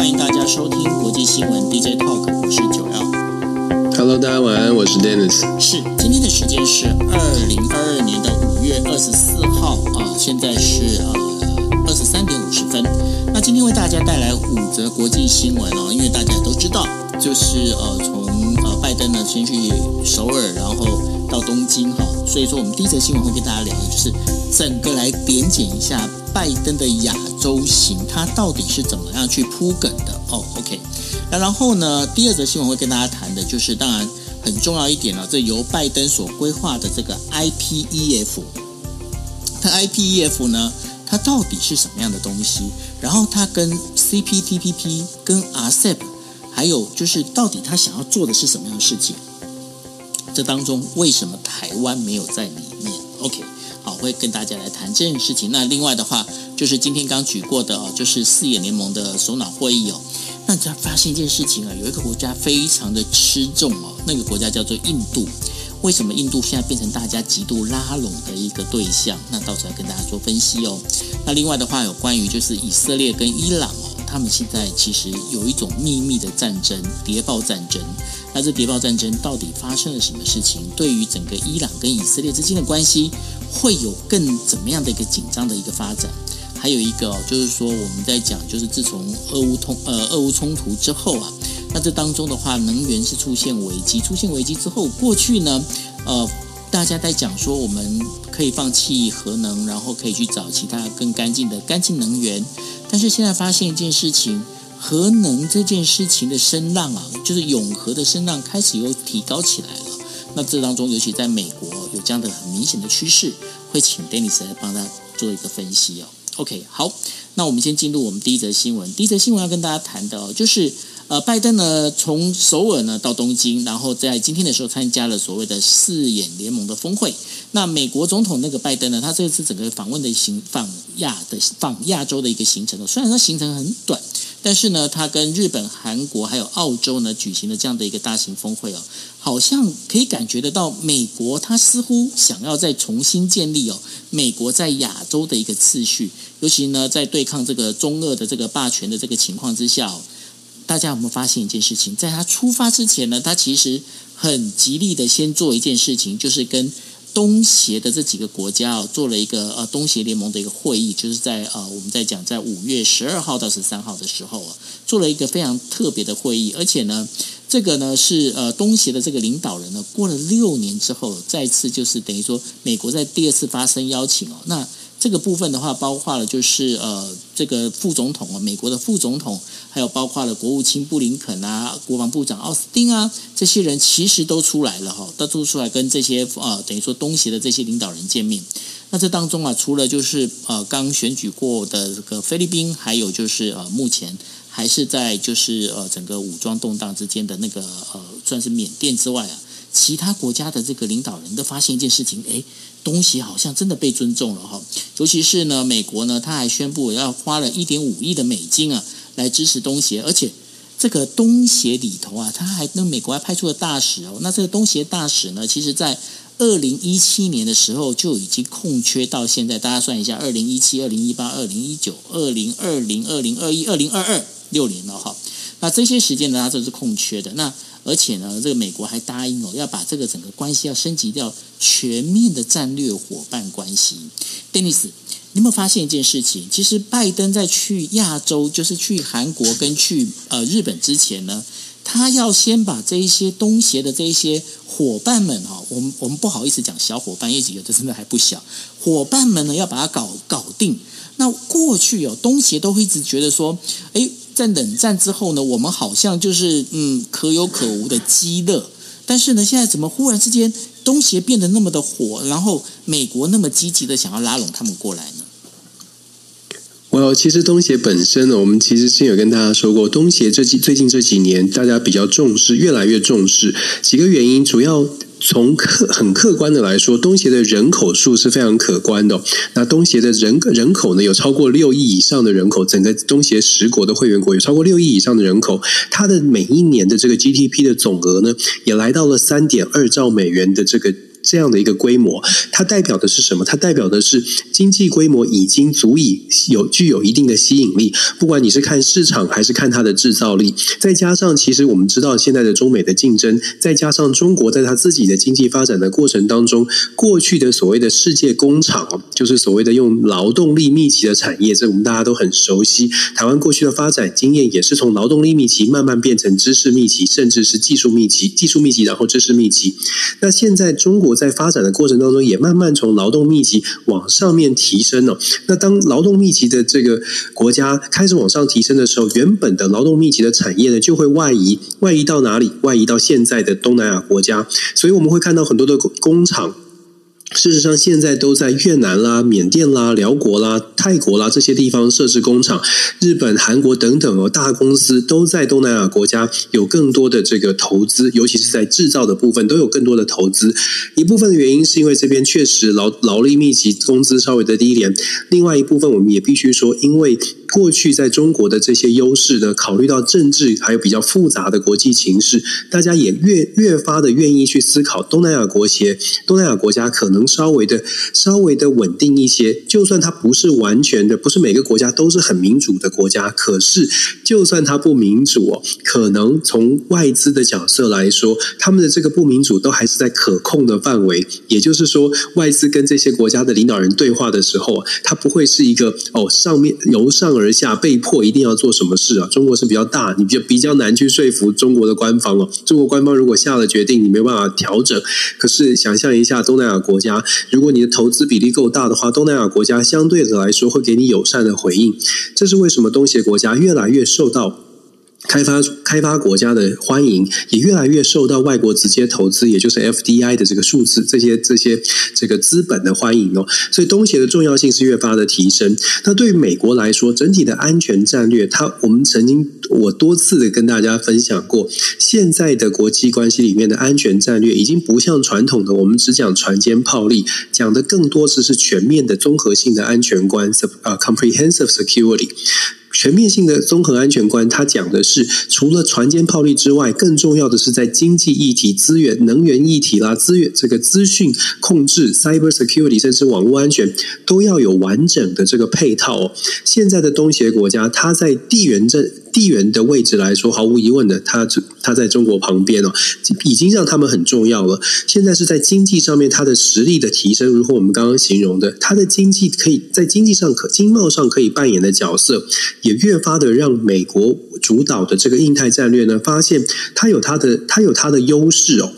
欢迎大家收听国际新闻 DJ Talk，我是九幺。Hello，大家晚安，我是 Dennis。是，今天的时间是二零二二年的五月二十四号啊、呃，现在是呃二十三点五十分。那今天为大家带来五则国际新闻哦，因为大家也都知道，就是呃从呃拜登呢先去首尔，然后到东京哈、所以说我们第一则新闻会跟大家聊的就是整个来点检一下。拜登的亚洲行，他到底是怎么样去铺梗的？哦、OK，。那然后呢，第二则新闻会跟大家谈的就是，当然很重要一点了，这由拜登所规划的这个 IPEF。它 IPEF 呢，它到底是什么样的东西？然后它跟 CPTPP、跟 RCEP，还有就是到底他想要做的是什么样的事情？这当中为什么台湾没有在里面？OK。好，会跟大家来谈这件事情。那另外的话，就是今天刚举过的哦，就是四眼联盟的首脑会议哦。那你才发现一件事情啊，有一个国家非常的吃重哦，那个国家叫做印度。为什么印度现在变成大家极度拉拢的一个对象？那到时候要跟大家做分析哦。那另外的话，有关于就是以色列跟伊朗哦，他们现在其实有一种秘密的战争，谍报战争。那这谍报战争到底发生了什么事情？对于整个伊朗跟以色列之间的关系？会有更怎么样的一个紧张的一个发展？还有一个就是说，我们在讲，就是自从俄乌通呃俄乌冲突之后啊，那这当中的话，能源是出现危机，出现危机之后，过去呢，呃，大家在讲说我们可以放弃核能，然后可以去找其他更干净的干净能源，但是现在发现一件事情，核能这件事情的声浪啊，就是永核的声浪开始又提高起来了。那这当中，尤其在美国有这样的很明显的趋势，会请 Dennis 来帮他做一个分析哦。OK，好，那我们先进入我们第一则新闻。第一则新闻要跟大家谈的哦，就是呃，拜登呢从首尔呢到东京，然后在今天的时候参加了所谓的四眼联盟的峰会。那美国总统那个拜登呢，他这次整个访问的行访亚的访亚洲的一个行程，虽然说行程很短。但是呢，他跟日本、韩国还有澳洲呢举行了这样的一个大型峰会哦，好像可以感觉得到，美国他似乎想要再重新建立哦，美国在亚洲的一个次序，尤其呢在对抗这个中俄的这个霸权的这个情况之下，大家有没有发现一件事情？在他出发之前呢，他其实很极力的先做一件事情，就是跟。东协的这几个国家啊，做了一个呃东协联盟的一个会议，就是在呃我们在讲在五月十二号到十三号的时候啊，做了一个非常特别的会议，而且呢，这个呢是呃东协的这个领导人呢，过了六年之后，再次就是等于说美国在第二次发生邀请哦，那。这个部分的话，包括了就是呃，这个副总统啊，美国的副总统，还有包括了国务卿布林肯啊，国防部长奥斯汀啊，这些人其实都出来了哈，都出来跟这些呃，等于说东协的这些领导人见面。那这当中啊，除了就是呃刚选举过的这个菲律宾，还有就是呃目前还是在就是呃整个武装动荡之间的那个呃算是缅甸之外啊，其他国家的这个领导人都发现一件事情，诶。东协好像真的被尊重了哈，尤其是呢，美国呢，他还宣布要花了一点五亿的美金啊，来支持东协，而且这个东协里头啊，他还那美国还派出了大使哦，那这个东协大使呢，其实在二零一七年的时候就已经空缺到现在，大家算一下，二零一七、二零一八、二零一九、二零二零、二零二一、二零二二，六年了哈，那这些时间呢，它都是空缺的那。而且呢，这个美国还答应哦，要把这个整个关系要升级掉全面的战略伙伴关系。Dennis，你有没有发现一件事情？其实拜登在去亚洲，就是去韩国跟去呃日本之前呢，他要先把这一些东协的这一些伙伴们哈，我们我们不好意思讲小伙伴，因为几个都真的还不小，伙伴们呢要把它搞搞定。那过去哦，东协都会一直觉得说，诶。在冷战之后呢，我们好像就是嗯可有可无的鸡肋，但是呢，现在怎么忽然之间东协变得那么的火，然后美国那么积极的想要拉拢他们过来呢？我其实东协本身呢，我们其实之前有跟大家说过，东协这几最近这几年大家比较重视，越来越重视几个原因，主要。从客很客观的来说，东协的人口数是非常可观的。那东协的人人口呢，有超过六亿以上的人口，整个东协十国的会员国有超过六亿以上的人口，它的每一年的这个 GDP 的总额呢，也来到了三点二兆美元的这个。这样的一个规模，它代表的是什么？它代表的是经济规模已经足以有具有一定的吸引力。不管你是看市场还是看它的制造力，再加上其实我们知道现在的中美的竞争，再加上中国在它自己的经济发展的过程当中，过去的所谓的世界工厂，就是所谓的用劳动力密集的产业，这我们大家都很熟悉。台湾过去的发展经验也是从劳动力密集慢慢变成知识密集，甚至是技术密集，技术密集然后知识密集。那现在中国。在发展的过程当中，也慢慢从劳动密集往上面提升了。那当劳动密集的这个国家开始往上提升的时候，原本的劳动密集的产业呢，就会外移，外移到哪里？外移到现在的东南亚国家。所以我们会看到很多的工厂。事实上，现在都在越南啦、缅甸啦、寮国啦、泰国啦这些地方设置工厂，日本、韩国等等哦，大公司都在东南亚国家有更多的这个投资，尤其是在制造的部分都有更多的投资。一部分的原因是因为这边确实劳劳力密集，工资稍微的低廉；另外一部分，我们也必须说，因为。过去在中国的这些优势呢，考虑到政治还有比较复杂的国际情势，大家也越越发的愿意去思考东南亚国协、东南亚国家可能稍微的稍微的稳定一些。就算它不是完全的，不是每个国家都是很民主的国家，可是就算它不民主哦，可能从外资的角色来说，他们的这个不民主都还是在可控的范围。也就是说，外资跟这些国家的领导人对话的时候，它不会是一个哦上面由上。而下被迫一定要做什么事啊？中国是比较大，你比较比较难去说服中国的官方哦。中国官方如果下了决定，你没办法调整。可是想象一下，东南亚国家，如果你的投资比例够大的话，东南亚国家相对的来说会给你友善的回应。这是为什么东协国家越来越受到。开发开发国家的欢迎也越来越受到外国直接投资，也就是 FDI 的这个数字，这些这些这个资本的欢迎哦，所以东协的重要性是越发的提升。那对于美国来说，整体的安全战略，它我们曾经我多次的跟大家分享过，现在的国际关系里面的安全战略已经不像传统的我们只讲船坚炮利，讲的更多只是全面的综合性的安全观，呃，comprehensive security。全面性的综合安全观，它讲的是除了船坚炮利之外，更重要的是在经济议题、资源、能源议题啦、资源这个资讯控制、cyber security，甚至网络安全，都要有完整的这个配套哦。现在的东协国家，它在地缘政。地缘的位置来说，毫无疑问的，它它在中国旁边哦，已经让他们很重要了。现在是在经济上面，它的实力的提升，如果我们刚刚形容的，它的经济可以在经济上可经贸上可以扮演的角色，也越发的让美国主导的这个印太战略呢，发现它有它的它有它的优势哦。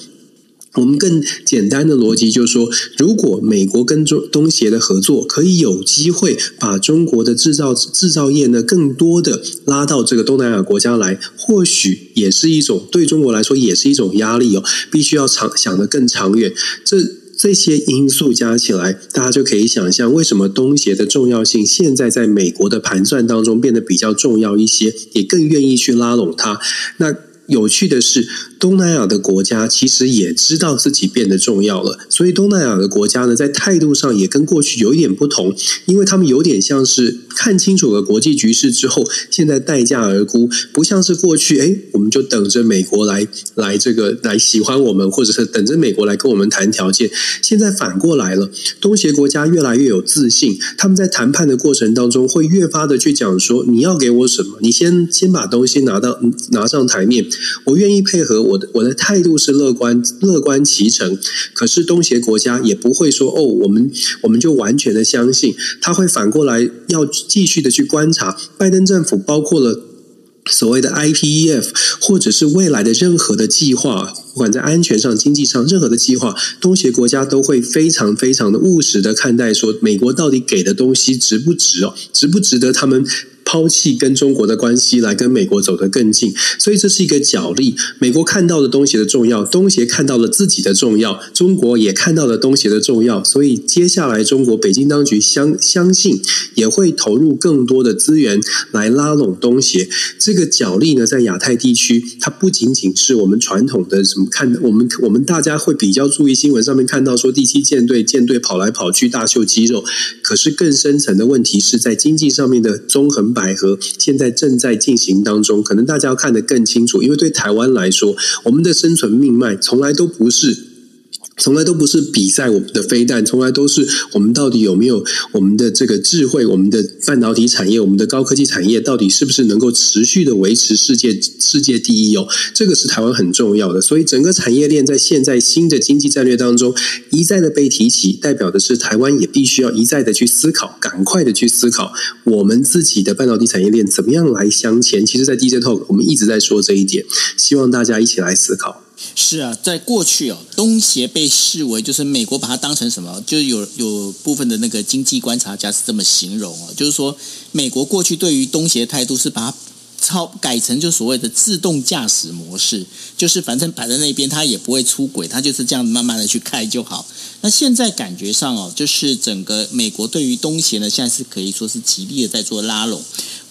我们更简单的逻辑就是说，如果美国跟中东协的合作可以有机会把中国的制造制造业呢，更多的拉到这个东南亚国家来，或许也是一种对中国来说也是一种压力哦。必须要长想得更长远，这这些因素加起来，大家就可以想象为什么东协的重要性现在在美国的盘算当中变得比较重要一些，也更愿意去拉拢它。那有趣的是。东南亚的国家其实也知道自己变得重要了，所以东南亚的国家呢，在态度上也跟过去有一点不同，因为他们有点像是看清楚了国际局势之后，现在待价而沽，不像是过去，哎，我们就等着美国来来这个来喜欢我们，或者是等着美国来跟我们谈条件。现在反过来了，东协国家越来越有自信，他们在谈判的过程当中会越发的去讲说，你要给我什么？你先先把东西拿到拿上台面，我愿意配合我。我的我的态度是乐观乐观其成，可是东协国家也不会说哦，我们我们就完全的相信，他会反过来要继续的去观察拜登政府，包括了所谓的 IPEF，或者是未来的任何的计划，不管在安全上、经济上任何的计划，东协国家都会非常非常的务实的看待，说美国到底给的东西值不值哦，值不值得他们。抛弃跟中国的关系，来跟美国走得更近，所以这是一个角力。美国看到了东协的重要，东协看到了自己的重要，中国也看到了东协的重要。所以接下来，中国北京当局相相信也会投入更多的资源来拉拢东协。这个角力呢，在亚太地区，它不仅仅是我们传统的什么看，我们我们大家会比较注意新闻上面看到说第七舰队舰队跑来跑去大秀肌肉，可是更深层的问题是在经济上面的综合百合现在正在进行当中，可能大家要看得更清楚，因为对台湾来说，我们的生存命脉从来都不是从来都不是比赛我们的飞弹，从来都是我们到底有没有我们的这个智慧，我们的半导体产业，我们的高科技产业到底是不是能够持续的维持世界世界第一哦？这个是台湾很重要的，所以整个产业链在现在新的经济战略当中一再的被提起，代表的是台湾也必须要一再的去思考，赶快的去思考我们自己的半导体产业链怎么样来向前。其实，在 DJ Talk 我们一直在说这一点，希望大家一起来思考。是啊，在过去哦，东协被视为就是美国把它当成什么？就是有有部分的那个经济观察家是这么形容哦，就是说美国过去对于东协的态度是把它超改成就所谓的自动驾驶模式，就是反正摆在那边它也不会出轨，它就是这样慢慢的去开就好。那现在感觉上哦，就是整个美国对于东协呢，现在是可以说是极力的在做拉拢。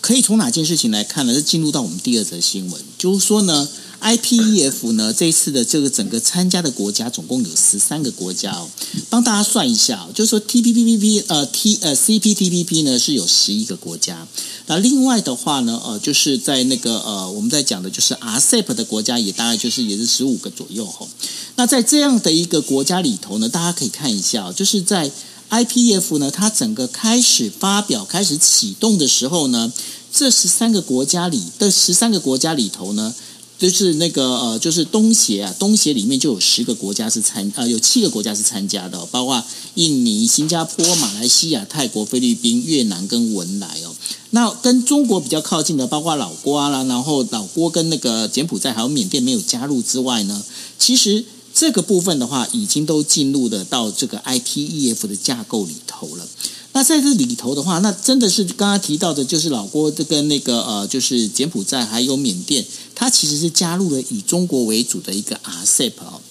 可以从哪件事情来看呢？是进入到我们第二则新闻，就是说呢。IPEF 呢，这一次的这个整个参加的国家总共有十三个国家哦，帮大家算一下，就是说 TPPPP 呃 T 呃 CPTPP 呢是有十一个国家，那另外的话呢，呃，就是在那个呃我们在讲的就是 RCEP 的国家也大概就是也是十五个左右哈。那在这样的一个国家里头呢，大家可以看一下，就是在 IPEF 呢，它整个开始发表、开始启动的时候呢，这十三个国家里的十三个国家里头呢。就是那个呃，就是东协啊，东协里面就有十个国家是参呃，有七个国家是参加的，包括印尼、新加坡、马来西亚、泰国、菲律宾、越南跟文莱哦。那跟中国比较靠近的，包括老挝啦，然后老挝跟那个柬埔寨还有缅甸没有加入之外呢，其实这个部分的话，已经都进入的到这个 IPEF 的架构里头了。那在这里头的话，那真的是刚刚提到的，就是老挝跟那个呃，就是柬埔寨还有缅甸，它其实是加入了以中国为主的一个 RCEP 哦。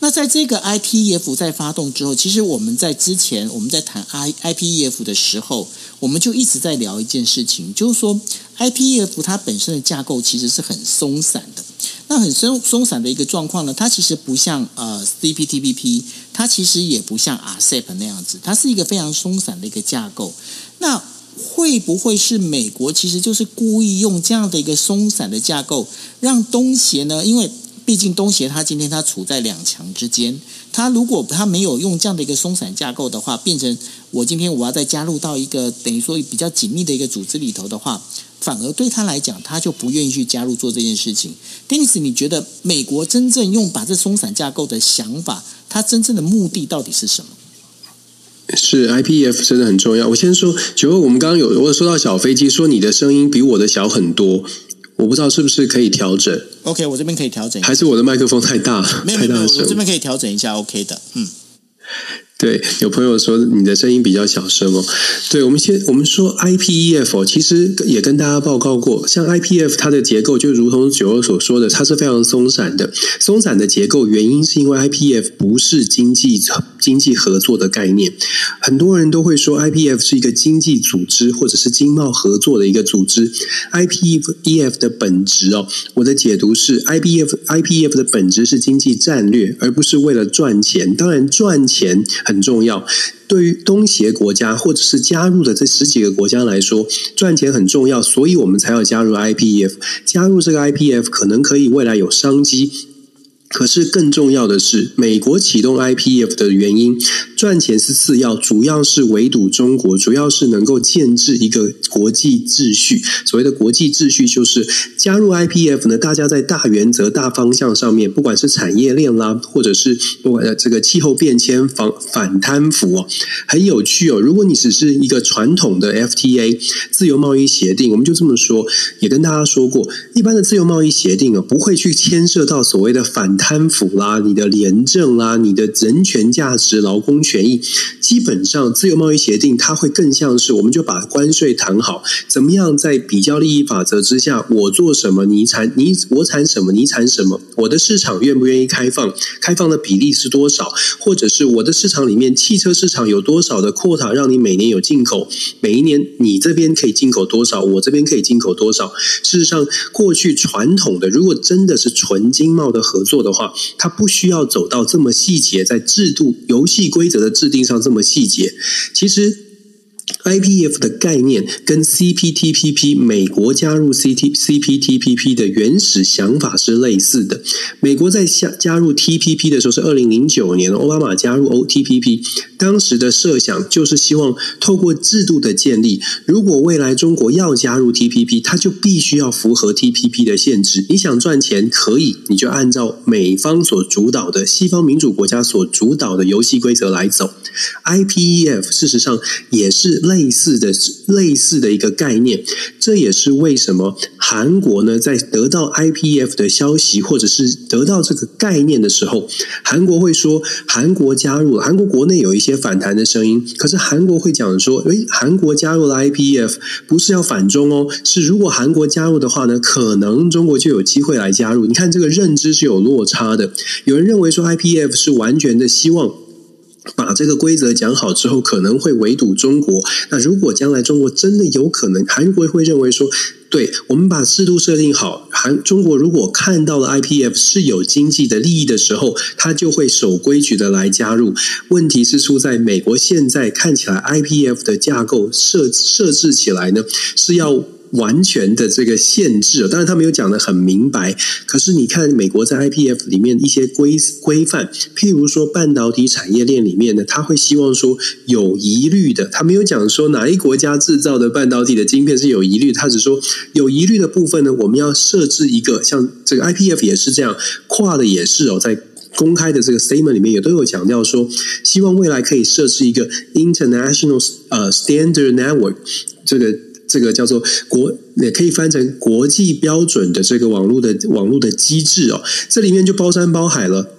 那在这个 IPEF 在发动之后，其实我们在之前我们在谈 I IPEF 的时候，我们就一直在聊一件事情，就是说 IPEF 它本身的架构其实是很松散的。那很松松散的一个状况呢，它其实不像呃 CPTPP，它其实也不像 RCEP 那样子，它是一个非常松散的一个架构。那会不会是美国其实就是故意用这样的一个松散的架构，让东协呢？因为毕竟东协它今天它处在两强之间，它如果它没有用这样的一个松散架构的话，变成我今天我要再加入到一个等于说比较紧密的一个组织里头的话。反而对他来讲，他就不愿意去加入做这件事情。Dennis，你觉得美国真正用把这松散架构的想法，它真正的目的到底是什么？是 IPEF 真的很重要。我先说，九二，我们刚刚有我有说到小飞机，说你的声音比我的小很多，我不知道是不是可以调整。OK，我这边可以调整。还是我的麦克风太大？没有没有，我这边可以调整一下，OK 的。嗯。对，有朋友说你的声音比较小声哦。对，我们先我们说 IPEF 其实也跟大家报告过，像 IPEF 它的结构就如同九二所说的，它是非常松散的。松散的结构原因是因为 IPEF 不是经济经济合作的概念。很多人都会说 IPF 是一个经济组织或者是经贸合作的一个组织。IPF 的本质哦，我的解读是 IPF IPF 的本质是经济战略，而不是为了赚钱。当然赚钱。很重要，对于东协国家或者是加入的这十几个国家来说，赚钱很重要，所以我们才要加入 IPF。加入这个 IPF 可能可以未来有商机。可是更重要的是，美国启动 IPF 的原因，赚钱是次要，主要是围堵中国，主要是能够建制一个国际秩序。所谓的国际秩序，就是加入 IPF 呢，大家在大原则、大方向上面，不管是产业链啦，或者是不管这个气候变迁、防反贪腐哦，很有趣哦。如果你只是一个传统的 FTA 自由贸易协定，我们就这么说，也跟大家说过，一般的自由贸易协定啊，不会去牵涉到所谓的反。贪腐啦，你的廉政啦，你的人权价值、劳工权益，基本上自由贸易协定它会更像是，我们就把关税谈好，怎么样在比较利益法则之下，我做什么你产你我产什么你产什么，我的市场愿不愿意开放，开放的比例是多少，或者是我的市场里面汽车市场有多少的 quota 让你每年有进口，每一年你这边可以进口多少，我这边可以进口多少。事实上，过去传统的如果真的是纯经贸的合作的话，他不需要走到这么细节，在制度游戏规则的制定上这么细节。其实 IPF 的概念跟 CPTPP 美国加入 CT CPTPP 的原始想法是类似的。美国在加加入 TPP 的时候是二零零九年，奥巴马加入 OTPP，当时的设想就是希望透过制度的建立，如果未来中国要加入 TPP，它就必须要符合 TPP 的限制。你想赚钱可以，你就按照美方所主导的西方民主国家所主导的游戏规则来走。IPEF 事实上也是类。似的类似的一个概念，这也是为什么韩国呢，在得到 IPF 的消息或者是得到这个概念的时候，韩国会说韩国加入了，韩国国内有一些反弹的声音，可是韩国会讲说，诶，韩国加入了 IPF 不是要反中哦，是如果韩国加入的话呢，可能中国就有机会来加入。你看这个认知是有落差的，有人认为说 IPF 是完全的希望。把这个规则讲好之后，可能会围堵中国。那如果将来中国真的有可能，韩国会认为说，对，我们把制度设定好，韩中国如果看到了 IPF 是有经济的利益的时候，他就会守规矩的来加入。问题是出在美国现在看起来 IPF 的架构设设置起来呢，是要。完全的这个限制，当然他没有讲得很明白。可是你看，美国在 IPF 里面一些规规范，譬如说半导体产业链里面呢，他会希望说有疑虑的，他没有讲说哪一国家制造的半导体的晶片是有疑虑，他只说有疑虑的部分呢，我们要设置一个像这个 IPF 也是这样，跨的也是哦，在公开的这个 statement 里面也都有强调说，希望未来可以设置一个 international 呃 standard network 这个。这个叫做国，也可以翻成国际标准的这个网络的网络的机制哦，这里面就包山包海了，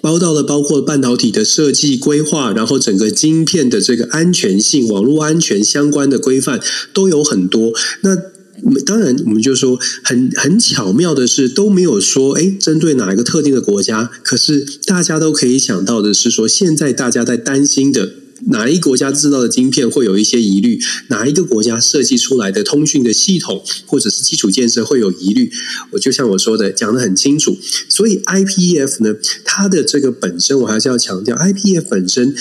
包到了包括半导体的设计规划，然后整个晶片的这个安全性、网络安全相关的规范都有很多。那当然，我们就说很很巧妙的是都没有说，哎，针对哪一个特定的国家，可是大家都可以想到的是说，现在大家在担心的。哪一国家制造的晶片会有一些疑虑？哪一个国家设计出来的通讯的系统或者是基础建设会有疑虑？我就像我说的，讲得很清楚。所以 IPEF 呢，它的这个本身，我还是要强调，IPEF 本身。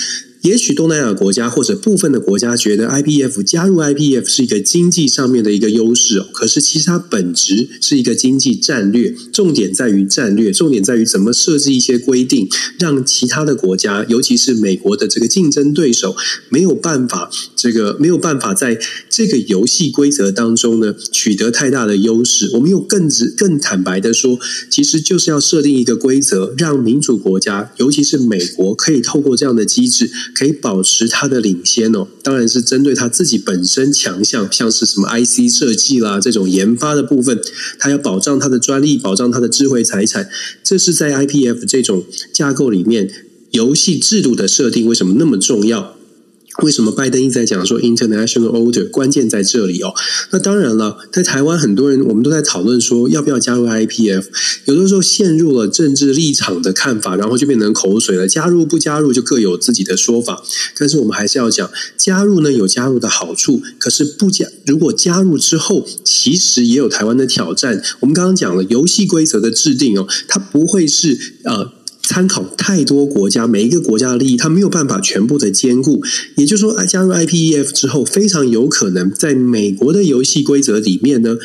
也许东南亚国家或者部分的国家觉得 IPF 加入 IPF 是一个经济上面的一个优势哦，可是其实它本质是一个经济战略，重点在于战略，重点在于怎么设置一些规定，让其他的国家，尤其是美国的这个竞争对手没有办法，这个没有办法在这个游戏规则当中呢取得太大的优势。我们又更直更坦白的说，其实就是要设定一个规则，让民主国家，尤其是美国，可以透过这样的机制。可以保持它的领先哦，当然是针对它自己本身强项，像是什么 IC 设计啦这种研发的部分，它要保障它的专利，保障它的智慧财产，这是在 IPF 这种架构里面游戏制度的设定为什么那么重要？为什么拜登一直在讲说 international order？关键在这里哦。那当然了，在台湾很多人我们都在讨论说要不要加入 IPF，有的时候陷入了政治立场的看法，然后就变成口水了。加入不加入就各有自己的说法。但是我们还是要讲，加入呢有加入的好处，可是不加如果加入之后，其实也有台湾的挑战。我们刚刚讲了游戏规则的制定哦，它不会是呃。参考太多国家，每一个国家的利益，它没有办法全部的兼顾。也就是说，加入 IPEF 之后，非常有可能在美国的游戏规则里面呢，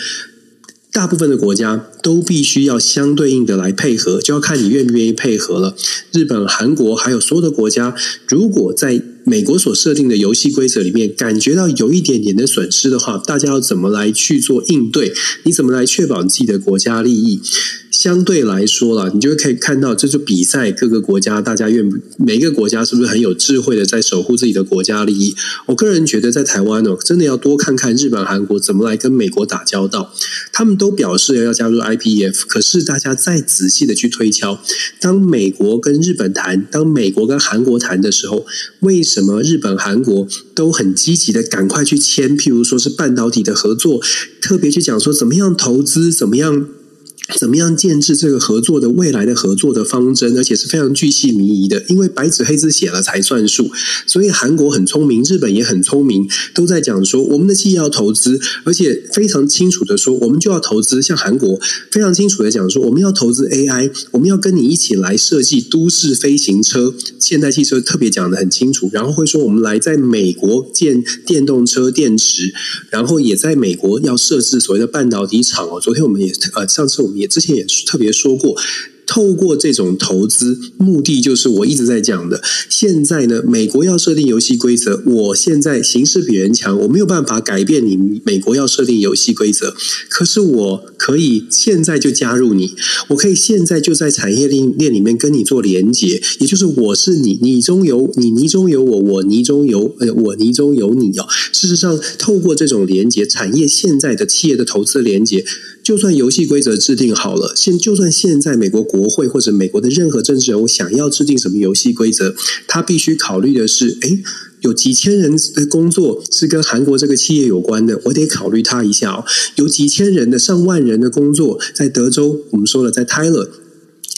大部分的国家都必须要相对应的来配合，就要看你愿不愿意配合了。日本、韩国还有所有的国家，如果在美国所设定的游戏规则里面感觉到有一点点的损失的话，大家要怎么来去做应对？你怎么来确保你自己的国家利益？相对来说啦，你就可以看到，这就比赛各个国家，大家愿每一个国家是不是很有智慧的在守护自己的国家利益？我个人觉得，在台湾哦，真的要多看看日本、韩国怎么来跟美国打交道。他们都表示要加入 IPF，可是大家再仔细的去推敲，当美国跟日本谈，当美国跟韩国谈的时候，为什么日本、韩国都很积极的赶快去签？譬如说是半导体的合作，特别去讲说怎么样投资，怎么样。怎么样建置这个合作的未来的合作的方针，而且是非常巨细靡遗的，因为白纸黑字写了才算数。所以韩国很聪明，日本也很聪明，都在讲说我们的企业要投资，而且非常清楚的说我们就要投资。像韩国非常清楚的讲说我们要投资 AI，我们要跟你一起来设计都市飞行车。现代汽车特别讲的很清楚，然后会说我们来在美国建电动车电池，然后也在美国要设置所谓的半导体厂哦。昨天我们也呃，上次我们。也之前也特别说过。透过这种投资，目的就是我一直在讲的。现在呢，美国要设定游戏规则，我现在形势比人强，我没有办法改变你美国要设定游戏规则。可是我可以现在就加入你，我可以现在就在产业链链里面跟你做连接，也就是我是你，你中有你，你中有我，我泥中有呃，我泥中有你哦。事实上，透过这种连接，产业现在的企业的投资连接，就算游戏规则制定好了，现就算现在美国国国会或者美国的任何政治人物想要制定什么游戏规则，他必须考虑的是：诶，有几千人的工作是跟韩国这个企业有关的，我得考虑他一下哦。有几千人的上万人的工作在德州，我们说了，在 Tyler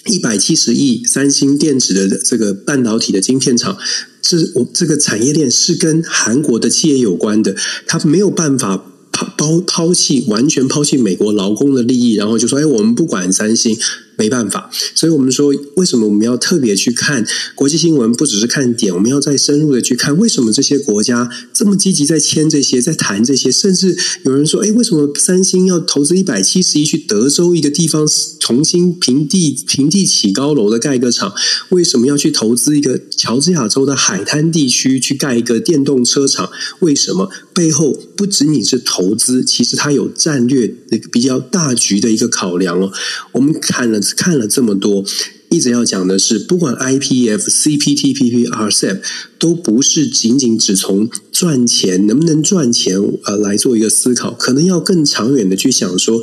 一百七十亿三星电子的这个半导体的晶片厂，这我这个产业链是跟韩国的企业有关的，他没有办法。抛抛弃完全抛弃美国劳工的利益，然后就说：“哎，我们不管三星，没办法。”所以，我们说，为什么我们要特别去看国际新闻？不只是看点，我们要再深入的去看，为什么这些国家这么积极在签这些，在谈这些？甚至有人说：“哎，为什么三星要投资一百七十亿去德州一个地方重新平地平地起高楼的盖一个厂？为什么要去投资一个乔治亚州的海滩地区去盖一个电动车厂？为什么背后？”不仅仅是投资，其实它有战略那个比较大局的一个考量哦。我们看了看了这么多。一直要讲的是，不管 IPF、CPTPP、RCEP，都不是仅仅只从赚钱能不能赚钱呃来做一个思考，可能要更长远的去想说，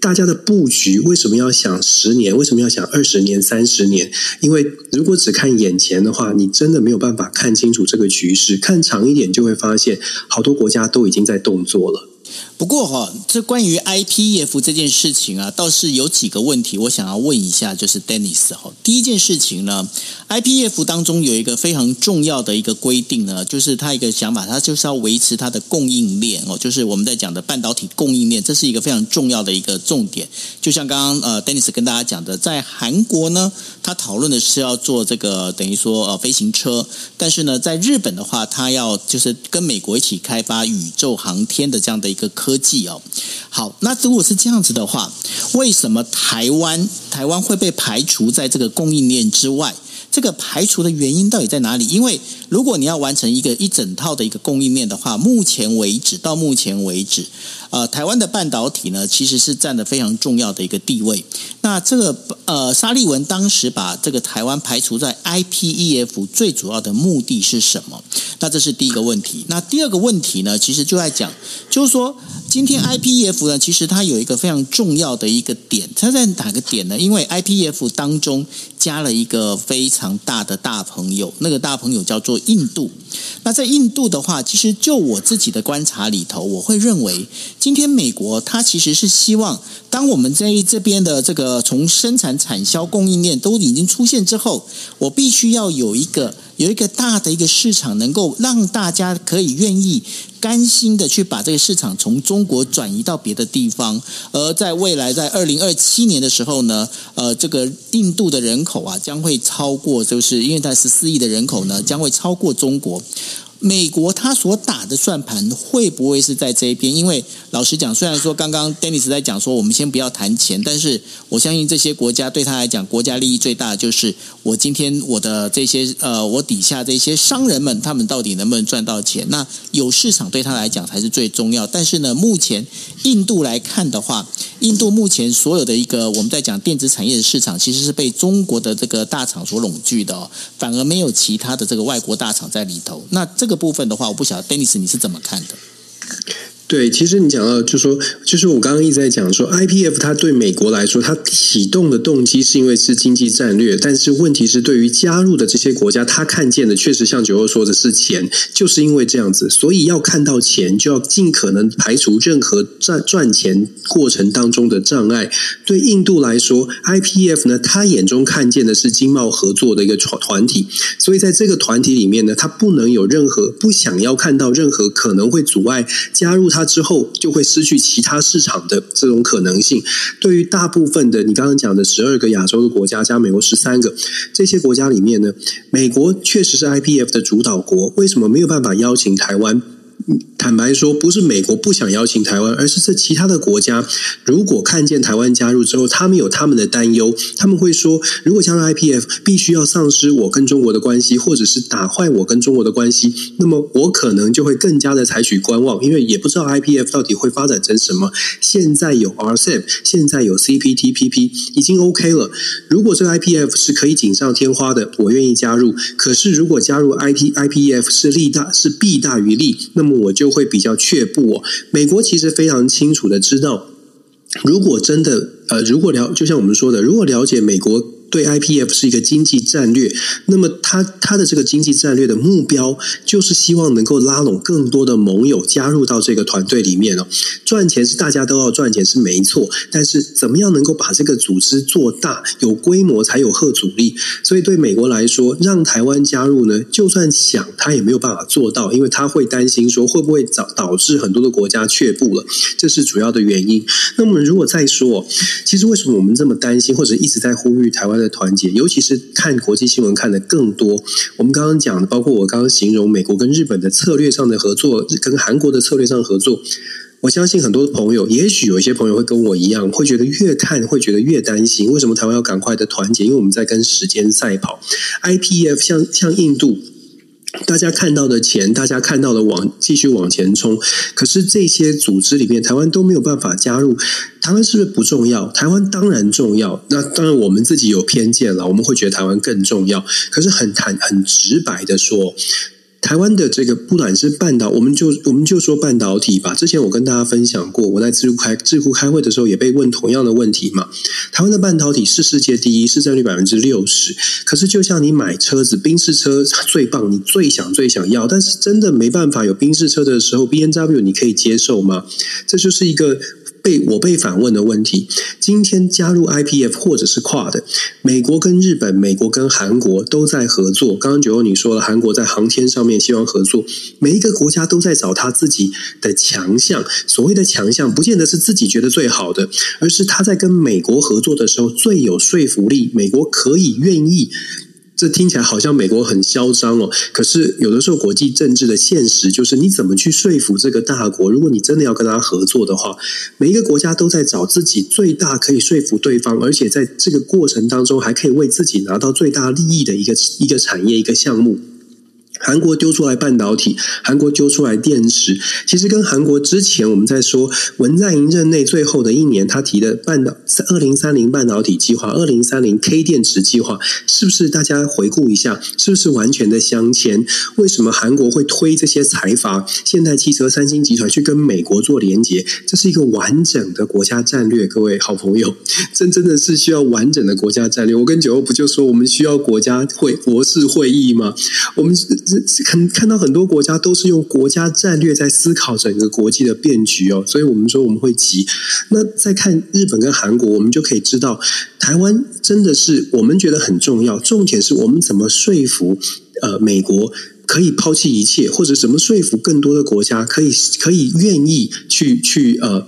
大家的布局为什么要想十年？为什么要想二十年、三十年？因为如果只看眼前的话，你真的没有办法看清楚这个局势。看长一点，就会发现好多国家都已经在动作了。不过哈，这关于 IPF 这件事情啊，倒是有几个问题，我想要问一下，就是 Dennis 哈。第一件事情呢，IPF 当中有一个非常重要的一个规定呢，就是它一个想法，它就是要维持它的供应链哦，就是我们在讲的半导体供应链，这是一个非常重要的一个重点。就像刚刚呃 Dennis 跟大家讲的，在韩国呢，他讨论的是要做这个等于说呃飞行车，但是呢，在日本的话，他要就是跟美国一起开发宇宙航天的这样的一个个。科技哦，好，那如果是这样子的话，为什么台湾台湾会被排除在这个供应链之外？这个排除的原因到底在哪里？因为如果你要完成一个一整套的一个供应链的话，目前为止到目前为止，呃，台湾的半导体呢其实是占了非常重要的一个地位。那这个呃，沙利文当时把这个台湾排除在 IPEF 最主要的目的是什么？那这是第一个问题。那第二个问题呢，其实就在讲，就是说今天 IPEF 呢，其实它有一个非常重要的一个点，它在哪个点呢？因为 IPEF 当中加了一个非常非常大的大朋友，那个大朋友叫做印度。那在印度的话，其实就我自己的观察里头，我会认为，今天美国它其实是希望，当我们在这边的这个从生产、产销、供应链都已经出现之后，我必须要有一个有一个大的一个市场，能够让大家可以愿意。甘心的去把这个市场从中国转移到别的地方，而在未来在二零二七年的时候呢，呃，这个印度的人口啊将会超过，就是因为它十四亿的人口呢将会超过中国。美国他所打的算盘会不会是在这一边？因为老实讲，虽然说刚刚 Dennis 在讲说我们先不要谈钱，但是我相信这些国家对他来讲，国家利益最大的就是我今天我的这些呃，我底下这些商人们，他们到底能不能赚到钱？那有市场对他来讲才是最重要。但是呢，目前印度来看的话，印度目前所有的一个我们在讲电子产业的市场，其实是被中国的这个大厂所笼聚的哦，反而没有其他的这个外国大厂在里头。那这这部分的话，我不晓得，Dennis 你是怎么看的？对，其实你讲到，就说，就是我刚刚一直在讲说，IPF 它对美国来说，它启动的动机是因为是经济战略，但是问题是对于加入的这些国家，他看见的确实像九欧说的是钱，就是因为这样子，所以要看到钱，就要尽可能排除任何赚赚钱过程当中的障碍。对印度来说，IPF 呢，他眼中看见的是经贸合作的一个团团体，所以在这个团体里面呢，他不能有任何不想要看到任何可能会阻碍加入他。之后就会失去其他市场的这种可能性。对于大部分的你刚刚讲的十二个亚洲的国家加美国十三个这些国家里面呢，美国确实是 IPF 的主导国，为什么没有办法邀请台湾？坦白说，不是美国不想邀请台湾，而是这其他的国家如果看见台湾加入之后，他们有他们的担忧，他们会说，如果加入 IPF，必须要丧失我跟中国的关系，或者是打坏我跟中国的关系，那么我可能就会更加的采取观望，因为也不知道 IPF 到底会发展成什么。现在有 RCEP，现在有 CPTPP，已经 OK 了。如果这个 IPF 是可以锦上添花的，我愿意加入。可是如果加入 IP IPF 是利大是弊大于利，那么我就。会比较却步哦。美国其实非常清楚的知道，如果真的呃，如果了，就像我们说的，如果了解美国。对 IPF 是一个经济战略，那么他他的这个经济战略的目标就是希望能够拉拢更多的盟友加入到这个团队里面哦。赚钱是大家都要赚钱是没错，但是怎么样能够把这个组织做大，有规模才有吓阻力。所以对美国来说，让台湾加入呢，就算想他也没有办法做到，因为他会担心说会不会导导致很多的国家却步了，这是主要的原因。那么如果再说，其实为什么我们这么担心，或者一直在呼吁台湾？的团结，尤其是看国际新闻看得更多。我们刚刚讲的，包括我刚刚形容美国跟日本的策略上的合作，跟韩国的策略上合作。我相信很多朋友，也许有一些朋友会跟我一样，会觉得越看会觉得越担心。为什么台湾要赶快的团结？因为我们在跟时间赛跑。IPF 像像印度。大家看到的钱，大家看到的往继续往前冲，可是这些组织里面，台湾都没有办法加入。台湾是不是不重要？台湾当然重要。那当然，我们自己有偏见了，我们会觉得台湾更重要。可是很坦很直白的说。台湾的这个不管是半导，我们就我们就说半导体吧。之前我跟大家分享过，我在智库开智库开会的时候也被问同样的问题嘛。台湾的半导体是世界第一，市占率百分之六十。可是就像你买车子，宾士车最棒，你最想最想要，但是真的没办法有宾士车的时候，BMW 你可以接受吗？这就是一个。被我被反问的问题，今天加入 IPF 或者是跨的，美国跟日本、美国跟韩国都在合作。刚刚九欧你说了，韩国在航天上面希望合作，每一个国家都在找他自己的强项。所谓的强项，不见得是自己觉得最好的，而是他在跟美国合作的时候最有说服力，美国可以愿意。这听起来好像美国很嚣张哦，可是有的时候国际政治的现实就是你怎么去说服这个大国？如果你真的要跟他合作的话，每一个国家都在找自己最大可以说服对方，而且在这个过程当中还可以为自己拿到最大利益的一个一个产业一个项目。韩国丢出来半导体，韩国丢出来电池，其实跟韩国之前我们在说文在寅任内最后的一年，他提的半导二零三零半导体计划、二零三零 K 电池计划，是不是大家回顾一下，是不是完全的相牵？为什么韩国会推这些财阀、现代汽车、三星集团去跟美国做连接？这是一个完整的国家战略，各位好朋友，真真的是需要完整的国家战略。我跟九欧不就说我们需要国家会国事会议吗？我们。看看到很多国家都是用国家战略在思考整个国际的变局哦，所以我们说我们会急。那再看日本跟韩国，我们就可以知道，台湾真的是我们觉得很重要。重点是我们怎么说服呃美国可以抛弃一切，或者怎么说服更多的国家可以可以愿意去去呃。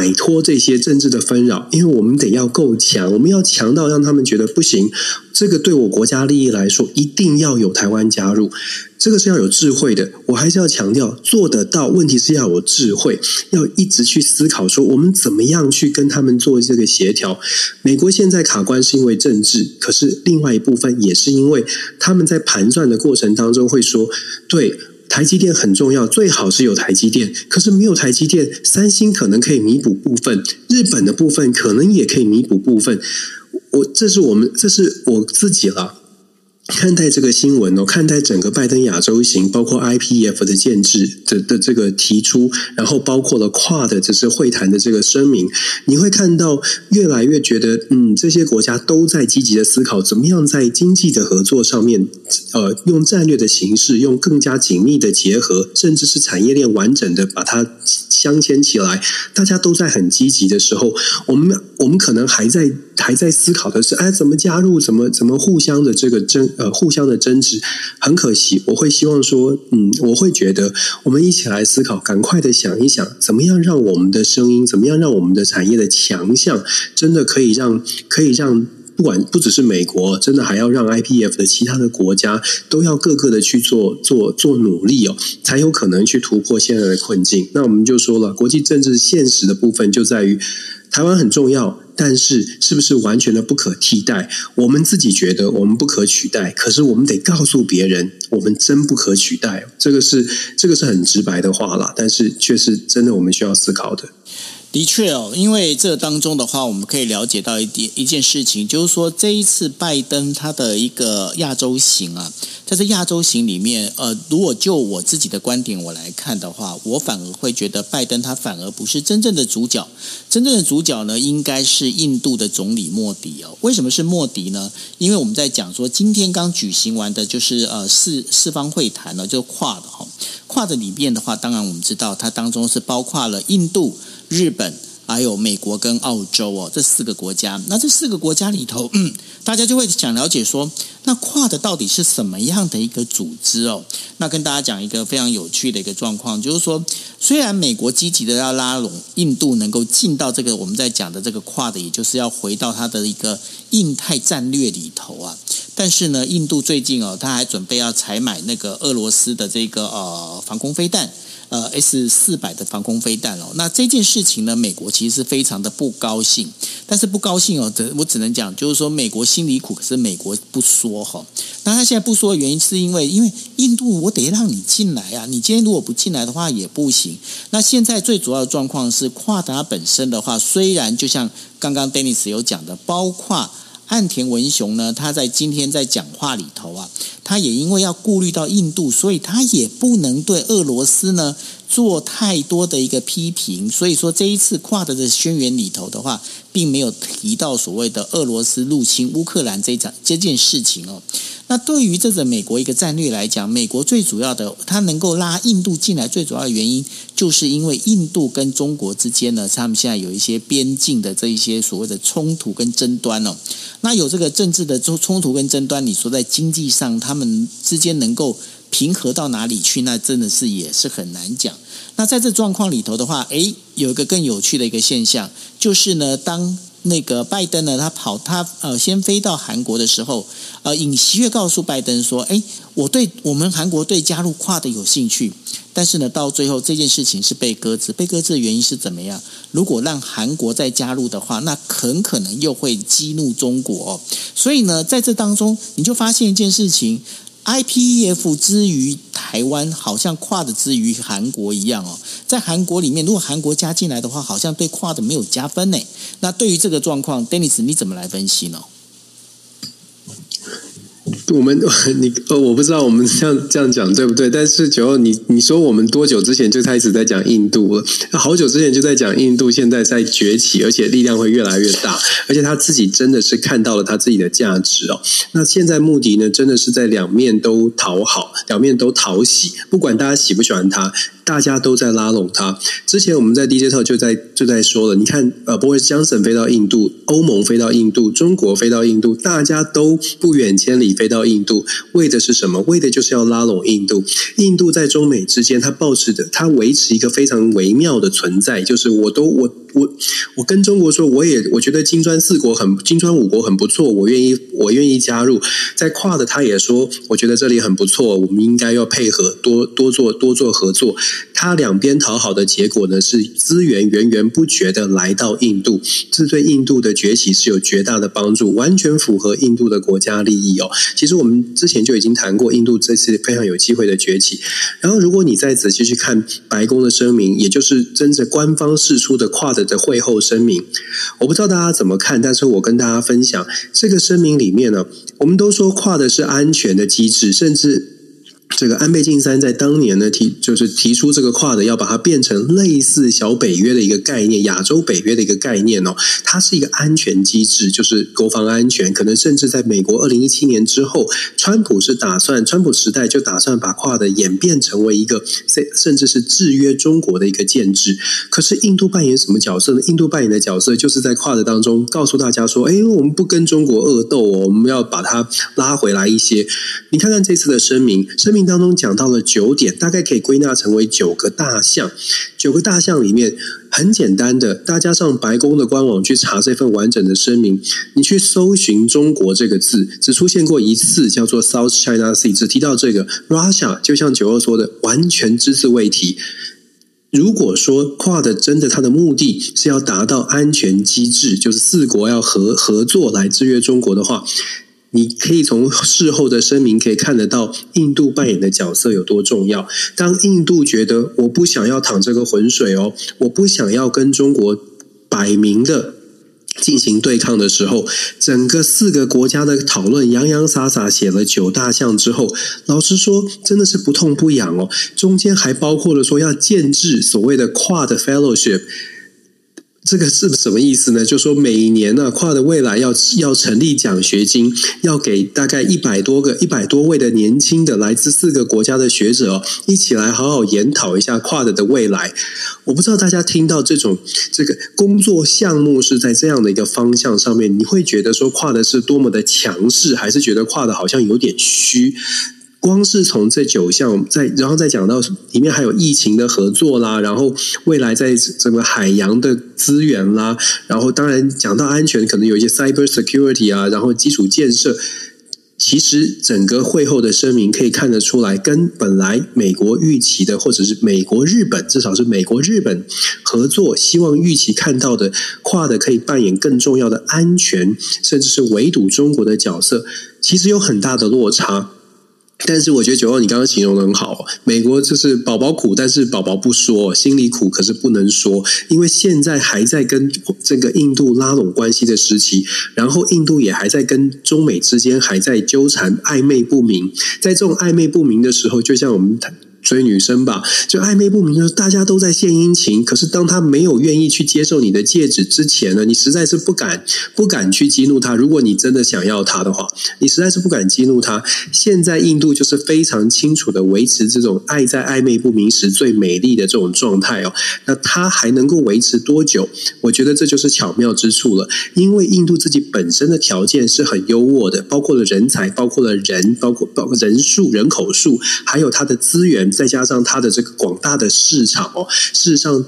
摆脱这些政治的纷扰，因为我们得要够强，我们要强到让他们觉得不行。这个对我国家利益来说，一定要有台湾加入，这个是要有智慧的。我还是要强调，做得到。问题是要有智慧，要一直去思考说，我们怎么样去跟他们做这个协调。美国现在卡关是因为政治，可是另外一部分也是因为他们在盘算的过程当中会说，对。台积电很重要，最好是有台积电。可是没有台积电，三星可能可以弥补部分，日本的部分可能也可以弥补部分。我这是我们，这是我自己了。看待这个新闻哦，看待整个拜登亚洲行，包括 IPF 的建制的的这个提出，然后包括了跨的这次会谈的这个声明，你会看到越来越觉得，嗯，这些国家都在积极的思考，怎么样在经济的合作上面，呃，用战略的形式，用更加紧密的结合，甚至是产业链完整的把它镶嵌起来。大家都在很积极的时候，我们我们可能还在还在思考的是，哎，怎么加入，怎么怎么互相的这个争。呃，互相的争执，很可惜。我会希望说，嗯，我会觉得，我们一起来思考，赶快的想一想，怎么样让我们的声音，怎么样让我们的产业的强项，真的可以让，可以让，不管不只是美国，真的还要让 IPF 的其他的国家都要各个的去做做做努力哦，才有可能去突破现在的困境。那我们就说了，国际政治现实的部分就在于。台湾很重要，但是是不是完全的不可替代？我们自己觉得我们不可取代，可是我们得告诉别人，我们真不可取代。这个是这个是很直白的话啦，但是却是真的，我们需要思考的。的确哦，因为这当中的话，我们可以了解到一点一件事情，就是说这一次拜登他的一个亚洲行啊，在这亚洲行里面，呃，如果就我自己的观点我来看的话，我反而会觉得拜登他反而不是真正的主角，真正的主角呢，应该是印度的总理莫迪哦。为什么是莫迪呢？因为我们在讲说今天刚举行完的就是呃四四方会谈呢，就跨的哈，跨的里面的话，当然我们知道它当中是包括了印度。日本还有美国跟澳洲哦，这四个国家，那这四个国家里头，嗯，大家就会想了解说，那跨的到底是什么样的一个组织哦？那跟大家讲一个非常有趣的一个状况，就是说，虽然美国积极的要拉拢印度能够进到这个我们在讲的这个跨的也就是要回到它的一个印太战略里头啊，但是呢，印度最近哦，他还准备要采买那个俄罗斯的这个呃防空飞弹。呃，S 四百的防空飞弹哦，那这件事情呢，美国其实是非常的不高兴，但是不高兴哦，我只能讲，就是说美国心里苦，可是美国不说哈。那他现在不说的原因，是因为因为印度我得让你进来啊，你今天如果不进来的话也不行。那现在最主要的状况是，跨达本身的话，虽然就像刚刚 Denis 有讲的，包括。岸田文雄呢，他在今天在讲话里头啊，他也因为要顾虑到印度，所以他也不能对俄罗斯呢做太多的一个批评。所以说这一次 QUAD 的宣言里头的话，并没有提到所谓的俄罗斯入侵乌克兰这一场这件事情哦。那对于这个美国一个战略来讲，美国最主要的，它能够拉印度进来，最主要的原因，就是因为印度跟中国之间呢，他们现在有一些边境的这一些所谓的冲突跟争端哦。那有这个政治的冲冲突跟争端，你说在经济上，他们之间能够平和到哪里去？那真的是也是很难讲。那在这状况里头的话，诶，有一个更有趣的一个现象，就是呢，当那个拜登呢，他跑他呃先飞到韩国的时候，呃，尹锡悦告诉拜登说：“诶，我对我们韩国对加入跨的有兴趣，但是呢，到最后这件事情是被搁置。被搁置的原因是怎么样？如果让韩国再加入的话，那很可能又会激怒中国哦。所以呢，在这当中，你就发现一件事情。” IPEF 之于台湾，好像跨的之于韩国一样哦。在韩国里面，如果韩国加进来的话，好像对跨的没有加分呢。那对于这个状况，Dennis 你怎么来分析呢？我们 你呃，我不知道我们这样这样讲对不对？但是九号，你你说我们多久之前就开始在讲印度了？好久之前就在讲印度，现在在崛起，而且力量会越来越大，而且他自己真的是看到了他自己的价值哦。那现在目的呢，真的是在两面都讨好，两面都讨喜，不管大家喜不喜欢他。大家都在拉拢他。之前我们在 DJ Talk 就在就在说了，你看，呃，Boris Johnson 飞到印度，欧盟飞到印度，中国飞到印度，大家都不远千里飞到印度，为的是什么？为的就是要拉拢印度。印度在中美之间，它保持着，它维持一个非常微妙的存在，就是我都我。我我跟中国说，我也我觉得金砖四国很金砖五国很不错，我愿意我愿意加入。在跨的他也说，我觉得这里很不错，我们应该要配合多多做多做合作。他两边讨好的结果呢，是资源源源不绝的来到印度，这对印度的崛起是有绝大的帮助，完全符合印度的国家利益哦。其实我们之前就已经谈过，印度这次非常有机会的崛起。然后，如果你再仔细去看白宫的声明，也就是真正官方释出的跨的。的会后声明，我不知道大家怎么看，但是我跟大家分享这个声明里面呢，我们都说跨的是安全的机制，甚至。这个安倍晋三在当年呢提就是提出这个跨的要把它变成类似小北约的一个概念，亚洲北约的一个概念哦，它是一个安全机制，就是国防安全，可能甚至在美国二零一七年之后，川普是打算川普时代就打算把跨的演变成为一个甚甚至是制约中国的一个建制。可是印度扮演什么角色呢？印度扮演的角色就是在跨的当中告诉大家说，哎，我们不跟中国恶斗哦，我们要把它拉回来一些。你看看这次的声明，声明。当中讲到了九点，大概可以归纳成为九个大项。九个大项里面很简单的，大家上白宫的官网去查这份完整的声明，你去搜寻“中国”这个字，只出现过一次，叫做 South China Sea，只提到这个 Russia，就像九二说的，完全只字未提。如果说跨的真的它的目的是要达到安全机制，就是四国要合合作来制约中国的话。你可以从事后的声明可以看得到，印度扮演的角色有多重要。当印度觉得我不想要淌这个浑水哦，我不想要跟中国摆明的进行对抗的时候，整个四个国家的讨论洋洋洒洒写了九大项之后，老实说真的是不痛不痒哦。中间还包括了说要建制所谓的跨的 Fellowship。这个是什么意思呢？就说每年呢、啊，跨的未来要要成立奖学金，要给大概一百多个、一百多位的年轻的来自四个国家的学者哦，一起来好好研讨一下跨的的未来。我不知道大家听到这种这个工作项目是在这样的一个方向上面，你会觉得说跨的是多么的强势，还是觉得跨的好像有点虚？光是从这九项，再然后再讲到里面还有疫情的合作啦，然后未来在整个海洋的资源啦，然后当然讲到安全，可能有一些 cyber security 啊，然后基础建设，其实整个会后的声明可以看得出来，跟本来美国预期的，或者是美国日本，至少是美国日本合作，希望预期看到的跨的可以扮演更重要的安全，甚至是围堵中国的角色，其实有很大的落差。但是我觉得九号你刚刚形容的很好，美国就是宝宝苦，但是宝宝不说，心里苦可是不能说，因为现在还在跟这个印度拉拢关系的时期，然后印度也还在跟中美之间还在纠缠暧昧不明，在这种暧昧不明的时候，就像我们谈。追女生吧，就暧昧不明，就是大家都在献殷勤。可是当他没有愿意去接受你的戒指之前呢，你实在是不敢不敢去激怒他。如果你真的想要他的话，你实在是不敢激怒他。现在印度就是非常清楚的维持这种爱在暧昧不明时最美丽的这种状态哦。那他还能够维持多久？我觉得这就是巧妙之处了。因为印度自己本身的条件是很优渥的，包括了人才，包括了人，包括包括人数、人口数，还有它的资源。再加上它的这个广大的市场哦，事实上，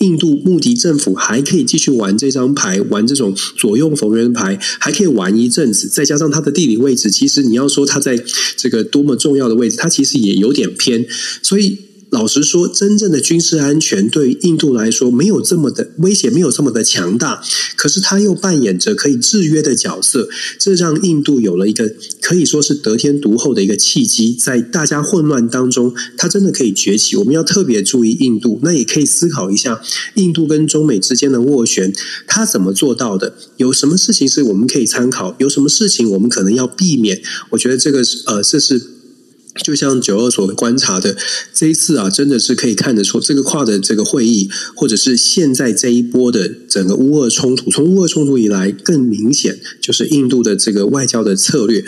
印度穆迪政府还可以继续玩这张牌，玩这种左右逢源牌，还可以玩一阵子。再加上它的地理位置，其实你要说它在这个多么重要的位置，它其实也有点偏，所以。老实说，真正的军事安全对印度来说没有这么的威胁，没有这么的强大。可是他又扮演着可以制约的角色，这让印度有了一个可以说是得天独厚的一个契机，在大家混乱当中，他真的可以崛起。我们要特别注意印度，那也可以思考一下印度跟中美之间的斡旋，他怎么做到的？有什么事情是我们可以参考？有什么事情我们可能要避免？我觉得这个是呃，这是。就像九二所观察的这一次啊，真的是可以看得出这个跨的这个会议，或者是现在这一波的整个乌俄冲突，从乌俄冲突以来更明显，就是印度的这个外交的策略，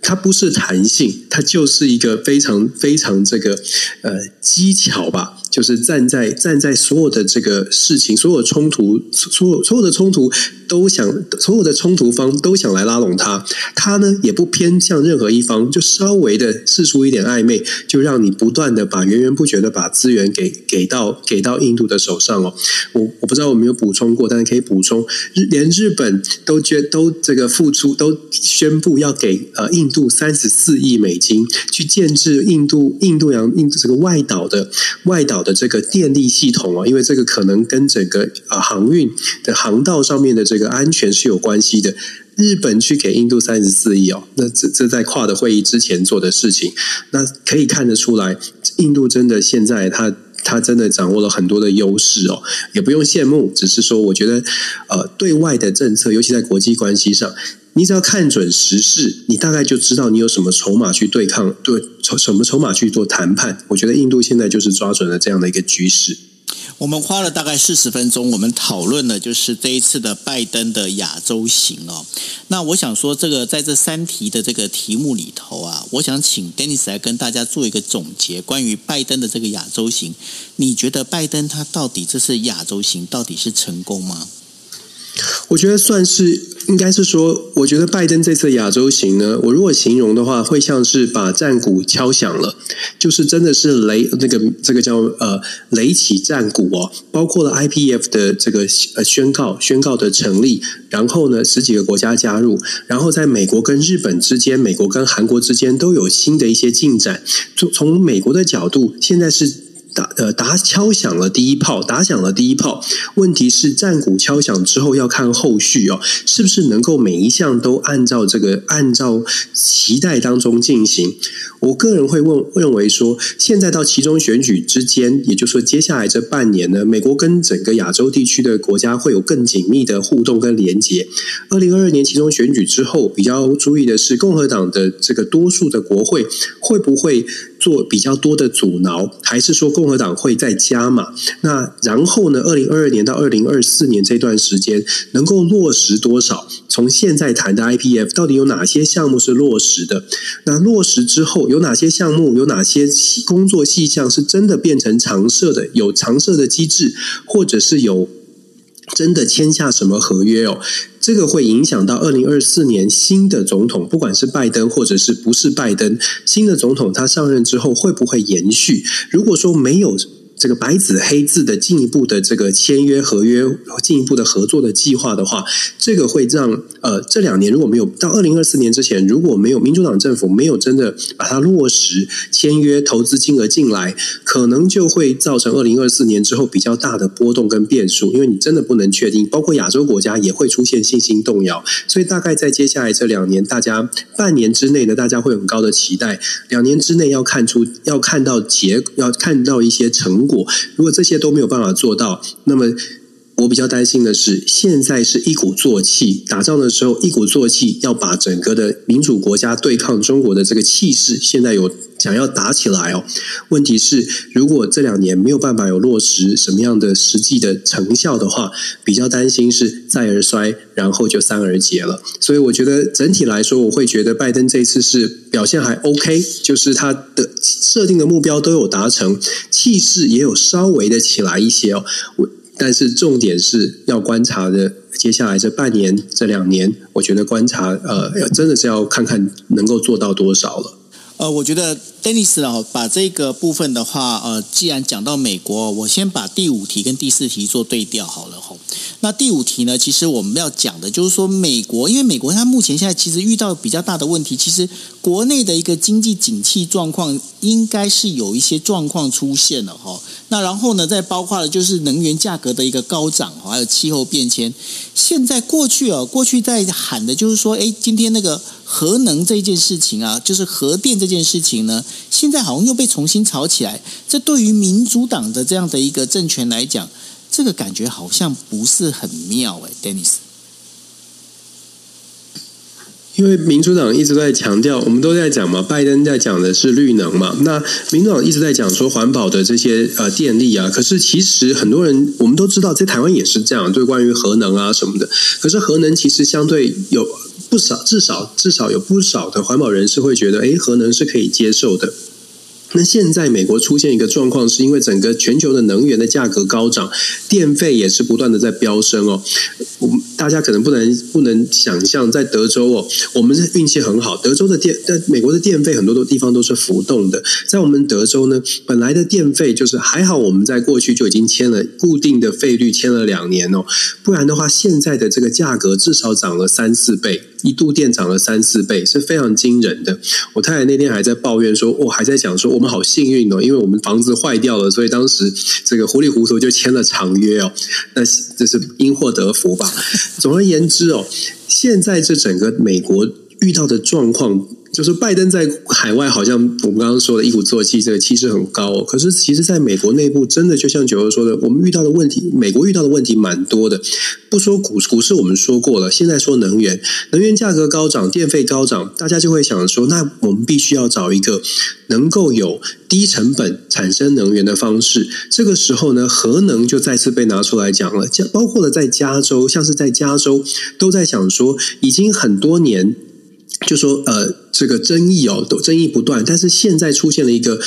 它不是弹性，它就是一个非常非常这个呃机巧吧。就是站在站在所有的这个事情，所有冲突，所有所有的冲突都想，所有的冲突方都想来拉拢他。他呢也不偏向任何一方，就稍微的试出一点暧昧，就让你不断的把源源不绝的把资源给给到给到印度的手上哦。我我不知道我没有补充过，但是可以补充，连日本都觉都这个付出都宣布要给呃印度三十四亿美金去建置印度印度洋印度这个外岛的外岛。好的这个电力系统啊，因为这个可能跟整个啊航运的航道上面的这个安全是有关系的。日本去给印度三十四亿哦，那这这在跨的会议之前做的事情，那可以看得出来，印度真的现在它他真的掌握了很多的优势哦，也不用羡慕，只是说我觉得呃，对外的政策，尤其在国际关系上，你只要看准时势，你大概就知道你有什么筹码去对抗，对筹什么筹码去做谈判。我觉得印度现在就是抓准了这样的一个局势。我们花了大概四十分钟，我们讨论了就是这一次的拜登的亚洲行哦。那我想说，这个在这三题的这个题目里头啊，我想请 Dennis 来跟大家做一个总结，关于拜登的这个亚洲行，你觉得拜登他到底这次亚洲行到底是成功吗？我觉得算是，应该是说，我觉得拜登这次亚洲行呢，我如果形容的话，会像是把战鼓敲响了，就是真的是雷那个这个叫呃雷起战鼓哦，包括了 IPF 的这个呃宣告宣告的成立，然后呢十几个国家加入，然后在美国跟日本之间、美国跟韩国之间都有新的一些进展。从从美国的角度，现在是。打呃打敲响了第一炮，打响了第一炮。问题是战鼓敲响之后要看后续哦，是不是能够每一项都按照这个按照期待当中进行？我个人会问认为说，现在到期中选举之间，也就是说接下来这半年呢，美国跟整个亚洲地区的国家会有更紧密的互动跟连接。二零二二年其中选举之后，比较注意的是共和党的这个多数的国会会不会做比较多的阻挠，还是说共和党会再加码？那然后呢？二零二二年到二零二四年这段时间能够落实多少？从现在谈的 IPF 到底有哪些项目是落实的？那落实之后有哪些项目？有哪些工作细项是真的变成常设的？有常设的机制，或者是有真的签下什么合约哦？这个会影响到二零二四年新的总统，不管是拜登或者是不是拜登，新的总统他上任之后会不会延续？如果说没有。这个白纸黑字的进一步的这个签约合约，进一步的合作的计划的话，这个会让呃这两年如果没有到二零二四年之前，如果没有民主党政府没有真的把它落实签约投资金额进来，可能就会造成二零二四年之后比较大的波动跟变数，因为你真的不能确定，包括亚洲国家也会出现信心动摇，所以大概在接下来这两年，大家半年之内呢，大家会有很高的期待，两年之内要看出要看到结要看到一些成。果如果这些都没有办法做到，那么我比较担心的是，现在是一鼓作气打仗的时候，一鼓作气要把整个的民主国家对抗中国的这个气势，现在有想要打起来哦。问题是，如果这两年没有办法有落实什么样的实际的成效的话，比较担心是再而衰，然后就三而竭了。所以我觉得整体来说，我会觉得拜登这次是表现还 OK，就是他的设定的目标都有达成，气势也有稍微的起来一些哦。我。但是重点是要观察的，接下来这半年、这两年，我觉得观察，呃，真的是要看看能够做到多少了。呃，我觉得 Dennis 啊，把这个部分的话，呃，既然讲到美国，我先把第五题跟第四题做对调好了吼。那第五题呢，其实我们要讲的就是说，美国，因为美国它目前现在其实遇到比较大的问题，其实国内的一个经济景气状况应该是有一些状况出现了哈。那然后呢，再包括了就是能源价格的一个高涨，还有气候变迁。现在过去啊，过去在喊的就是说，哎，今天那个核能这件事情啊，就是核电这件事情呢，现在好像又被重新炒起来。这对于民主党的这样的一个政权来讲，这个感觉好像不是很妙哎，Dennis。因为民主党一直在强调，我们都在讲嘛，拜登在讲的是绿能嘛，那民主党一直在讲说环保的这些呃电力啊，可是其实很多人我们都知道，在台湾也是这样，对关于核能啊什么的，可是核能其实相对有不少，至少至少有不少的环保人士会觉得，哎，核能是可以接受的。那现在美国出现一个状况，是因为整个全球的能源的价格高涨，电费也是不断的在飙升哦。我们大家可能不能不能想象，在德州哦，我们是运气很好，德州的电在美国的电费很多的地方都是浮动的。在我们德州呢，本来的电费就是还好，我们在过去就已经签了固定的费率，签了两年哦，不然的话，现在的这个价格至少涨了三四倍。一度电涨了三四倍，是非常惊人的。我太太那天还在抱怨说：“我、哦、还在讲说我们好幸运哦，因为我们房子坏掉了，所以当时这个糊里糊涂就签了长约哦。那这是因祸得福吧？总而言之哦，现在这整个美国遇到的状况，就是拜登在海外好像我们刚刚说的一鼓作气，这个气势很高。可是其实在美国内部，真的就像九欧说的，我们遇到的问题，美国遇到的问题蛮多的。不说股股市，我们说过了。现在说能源，能源价格高涨，电费高涨，大家就会想说，那我们必须要找一个能够有低成本产生能源的方式。这个时候呢，核能就再次被拿出来讲了。包括了在加州，像是在加州，都在想说，已经很多年。就说呃，这个争议哦，都争议不断，但是现在出现了一个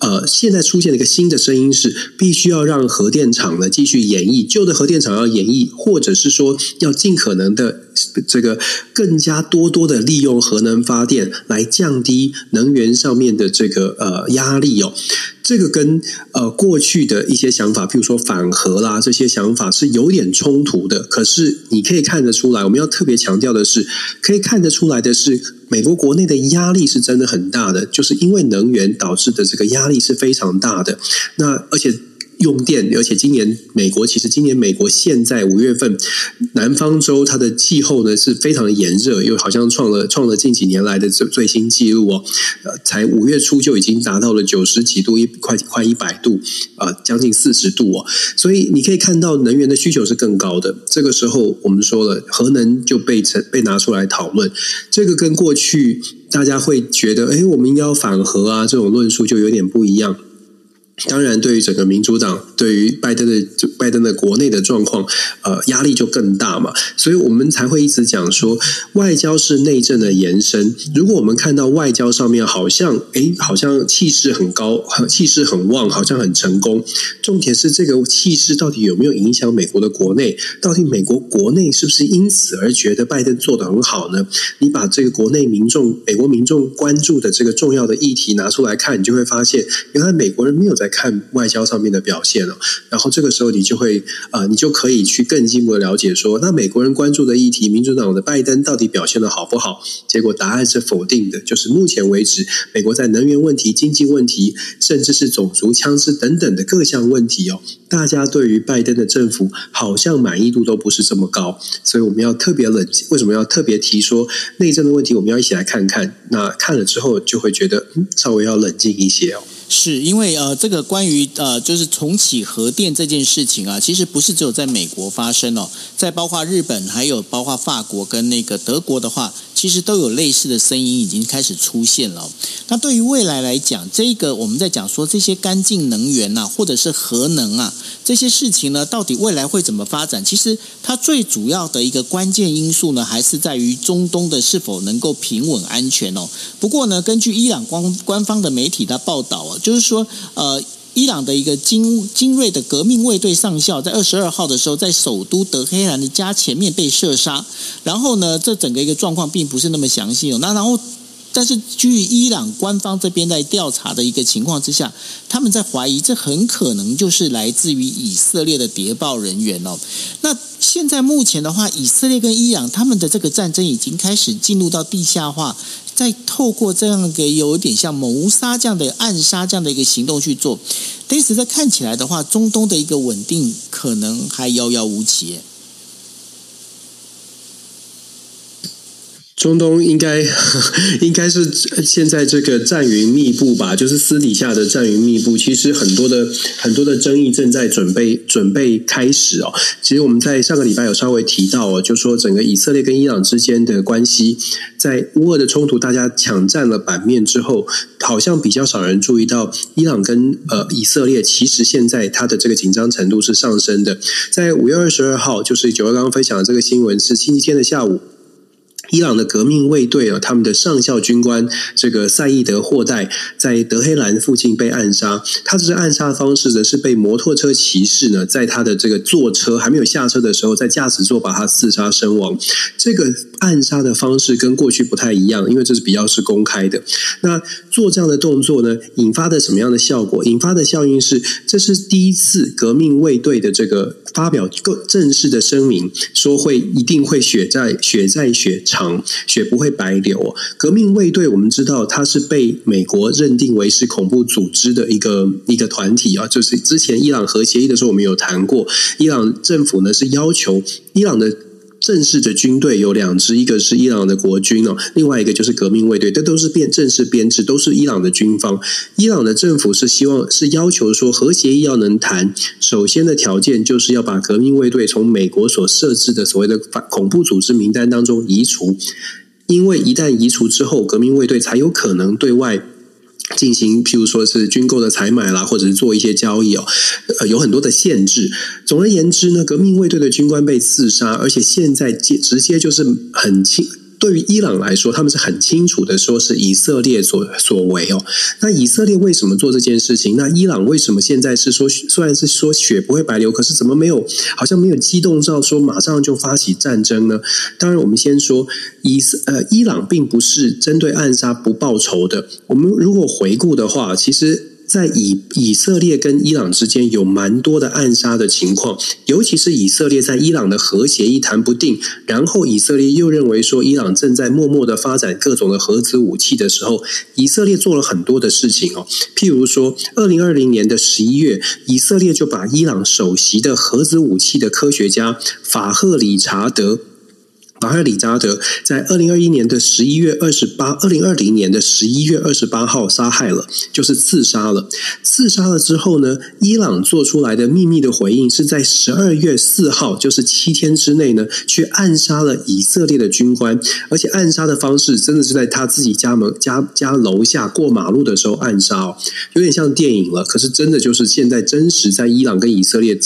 呃，现在出现了一个新的声音是，必须要让核电厂呢继续演绎，旧的核电厂要演绎，或者是说要尽可能的这个更加多多的利用核能发电来降低能源上面的这个呃压力哦。这个跟呃过去的一些想法，譬如说反核啦这些想法是有点冲突的。可是你可以看得出来，我们要特别强调的是，可以看得出来的是，美国国内的压力是真的很大的，就是因为能源导致的这个压力是非常大的。那而且。用电，而且今年美国其实今年美国现在五月份南方州它的气候呢是非常炎热，又好像创了创了近几年来的最最新纪录哦，呃，才五月初就已经达到了九十几度，一快快一百度，呃，将近四十度哦，所以你可以看到能源的需求是更高的。这个时候我们说了，核能就被成被拿出来讨论，这个跟过去大家会觉得，哎，我们应该要反核啊这种论述就有点不一样。当然，对于整个民主党，对于拜登的拜登的国内的状况，呃，压力就更大嘛。所以我们才会一直讲说，外交是内政的延伸。如果我们看到外交上面好像，诶，好像气势很高，气势很旺，好像很成功。重点是这个气势到底有没有影响美国的国内？到底美国国内是不是因此而觉得拜登做得很好呢？你把这个国内民众、美国民众关注的这个重要的议题拿出来看，你就会发现，原来美国人没有在。看外交上面的表现了，然后这个时候你就会啊、你就可以去更进一步的了解说，那美国人关注的议题，民主党的拜登到底表现得好不好？结果答案是否定的，就是目前为止，美国在能源问题、经济问题，甚至是种族枪支等等的各项问题哦，大家对于拜登的政府好像满意度都不是这么高，所以我们要特别冷静。为什么要特别提说内政的问题？我们要一起来看看。那看了之后，就会觉得嗯，稍微要冷静一些哦。是因为呃，这个关于呃，就是重启核电这件事情啊，其实不是只有在美国发生哦，在包括日本，还有包括法国跟那个德国的话。其实都有类似的声音已经开始出现了。那对于未来来讲，这个我们在讲说这些干净能源呐、啊，或者是核能啊这些事情呢，到底未来会怎么发展？其实它最主要的一个关键因素呢，还是在于中东的是否能够平稳安全哦。不过呢，根据伊朗官官方的媒体的报道啊，就是说呃。伊朗的一个精精锐的革命卫队上校，在二十二号的时候，在首都德黑兰的家前面被射杀。然后呢，这整个一个状况并不是那么详细哦。那然后，但是据伊朗官方这边在调查的一个情况之下，他们在怀疑这很可能就是来自于以色列的谍报人员哦。那现在目前的话，以色列跟伊朗他们的这个战争已经开始进入到地下化。再透过这样一个有一点像谋杀这样的暗杀这样的一个行动去做，但是在看起来的话，中东的一个稳定可能还遥遥无期。中东应该 应该是现在这个战云密布吧，就是私底下的战云密布。其实很多的很多的争议正在准备准备开始哦。其实我们在上个礼拜有稍微提到哦，就说整个以色列跟伊朗之间的关系，在乌俄的冲突大家抢占了版面之后，好像比较少人注意到伊朗跟呃以色列其实现在它的这个紧张程度是上升的。在五月二十二号，就是九月刚刚分享的这个新闻是星期天的下午。伊朗的革命卫队啊，他们的上校军官这个赛义德·霍代在德黑兰附近被暗杀。他这是暗杀方式呢，是被摩托车骑士呢，在他的这个坐车还没有下车的时候，在驾驶座把他刺杀身亡。这个暗杀的方式跟过去不太一样，因为这是比较是公开的。那做这样的动作呢，引发的什么样的效果？引发的效应是，这是第一次革命卫队的这个发表更正式的声明，说会一定会血债血债血血不会白流。革命卫队，我们知道它是被美国认定为是恐怖组织的一个一个团体啊。就是之前伊朗核协议的时候，我们有谈过，伊朗政府呢是要求伊朗的。正式的军队有两支，一个是伊朗的国军哦，另外一个就是革命卫队，这都是变正式编制，都是伊朗的军方。伊朗的政府是希望是要求说核协议要能谈，首先的条件就是要把革命卫队从美国所设置的所谓的反恐怖组织名单当中移除，因为一旦移除之后，革命卫队才有可能对外。进行，譬如说是军购的采买啦，或者是做一些交易哦，呃，有很多的限制。总而言之呢，革命卫队的军官被刺杀，而且现在接直接就是很轻。对于伊朗来说，他们是很清楚的，说是以色列所所为哦。那以色列为什么做这件事情？那伊朗为什么现在是说，虽然是说血不会白流，可是怎么没有，好像没有激动到说马上就发起战争呢？当然，我们先说以色呃，伊朗并不是针对暗杀不报仇的。我们如果回顾的话，其实。在以以色列跟伊朗之间有蛮多的暗杀的情况，尤其是以色列在伊朗的核协议谈不定，然后以色列又认为说伊朗正在默默的发展各种的核子武器的时候，以色列做了很多的事情哦。譬如说，二零二零年的十一月，以色列就把伊朗首席的核子武器的科学家法赫理查德。法赫里扎德在二零二一年的十一月二十八，二零二零年的十一月二十八号杀害了，就是刺杀了。刺杀了之后呢，伊朗做出来的秘密的回应是在十二月四号，就是七天之内呢，去暗杀了以色列的军官，而且暗杀的方式真的是在他自己家门家家楼下过马路的时候暗杀哦，有点像电影了。可是真的就是现在真实在伊朗跟以色列。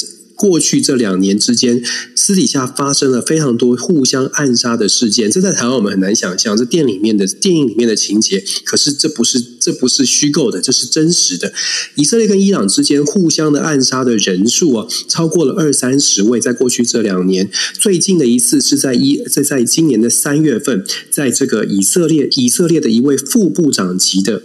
过去这两年之间，私底下发生了非常多互相暗杀的事件，这在台湾我们很难想象，这电里面的电影里面的情节，可是这不是这不是虚构的，这是真实的。以色列跟伊朗之间互相的暗杀的人数啊，超过了二三十位，在过去这两年，最近的一次是在一在在今年的三月份，在这个以色列以色列的一位副部长级的。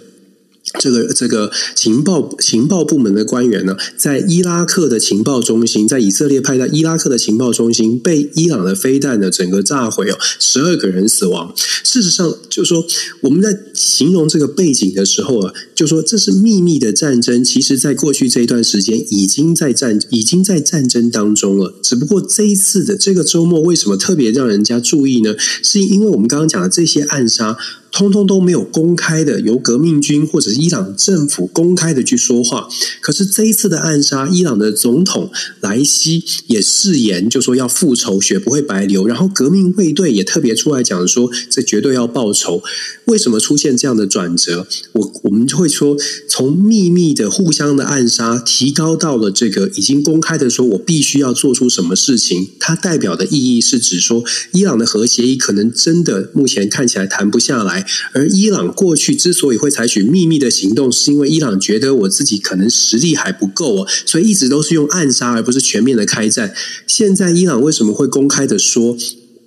这个这个情报情报部门的官员呢，在伊拉克的情报中心，在以色列派在伊拉克的情报中心被伊朗的飞弹呢整个炸毁哦，十二个人死亡。事实上，就是说我们在形容这个背景的时候啊，就说这是秘密的战争。其实，在过去这一段时间，已经在战已经在战争当中了。只不过这一次的这个周末，为什么特别让人家注意呢？是因为我们刚刚讲的这些暗杀。通通都没有公开的由革命军或者是伊朗政府公开的去说话。可是这一次的暗杀，伊朗的总统莱西也誓言，就说要复仇，血不会白流。然后革命卫队也特别出来讲说，这绝对要报仇。为什么出现这样的转折？我我们就会说，从秘密的互相的暗杀，提高到了这个已经公开的说，我必须要做出什么事情。它代表的意义是指说，伊朗的核协议可能真的目前看起来谈不下来。而伊朗过去之所以会采取秘密的行动，是因为伊朗觉得我自己可能实力还不够哦，所以一直都是用暗杀，而不是全面的开战。现在伊朗为什么会公开的说？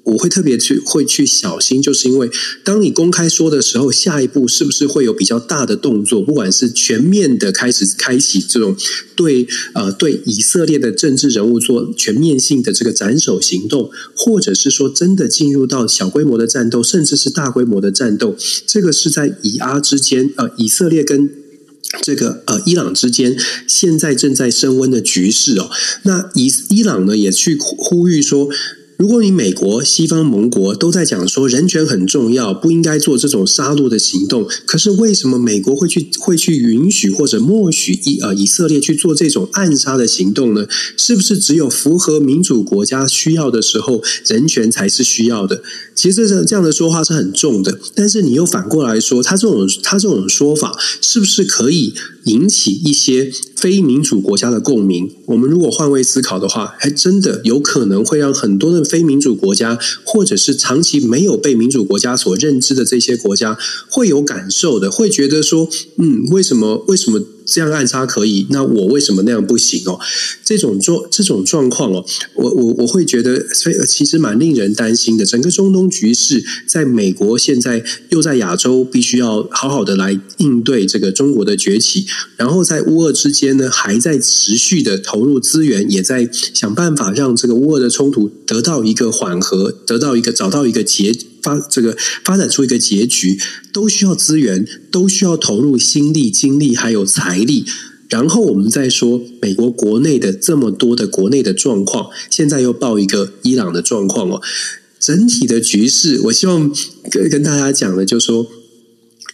我会特别去会去小心，就是因为当你公开说的时候，下一步是不是会有比较大的动作？不管是全面的开始开启这种对呃对以色列的政治人物做全面性的这个斩首行动，或者是说真的进入到小规模的战斗，甚至是大规模的战斗，这个是在以阿之间呃以色列跟这个呃伊朗之间现在正在升温的局势哦。那伊伊朗呢也去呼吁说。如果你美国、西方盟国都在讲说人权很重要，不应该做这种杀戮的行动，可是为什么美国会去会去允许或者默许以呃以色列去做这种暗杀的行动呢？是不是只有符合民主国家需要的时候，人权才是需要的？其实这这样的说话是很重的，但是你又反过来说，他这种他这种说法是不是可以引起一些非民主国家的共鸣？我们如果换位思考的话，还真的有可能会让很多的非民主国家，或者是长期没有被民主国家所认知的这些国家，会有感受的，会觉得说，嗯，为什么？为什么？这样暗杀可以，那我为什么那样不行哦？这种状这种状况哦，我我我会觉得，所以其实蛮令人担心的。整个中东局势，在美国现在又在亚洲，必须要好好的来应对这个中国的崛起。然后在乌俄之间呢，还在持续的投入资源，也在想办法让这个乌俄的冲突得到一个缓和，得到一个找到一个结。发这个发展出一个结局，都需要资源，都需要投入心力、精力还有财力。然后我们再说美国国内的这么多的国内的状况，现在又报一个伊朗的状况哦。整体的局势，我希望跟跟大家讲的，就是说。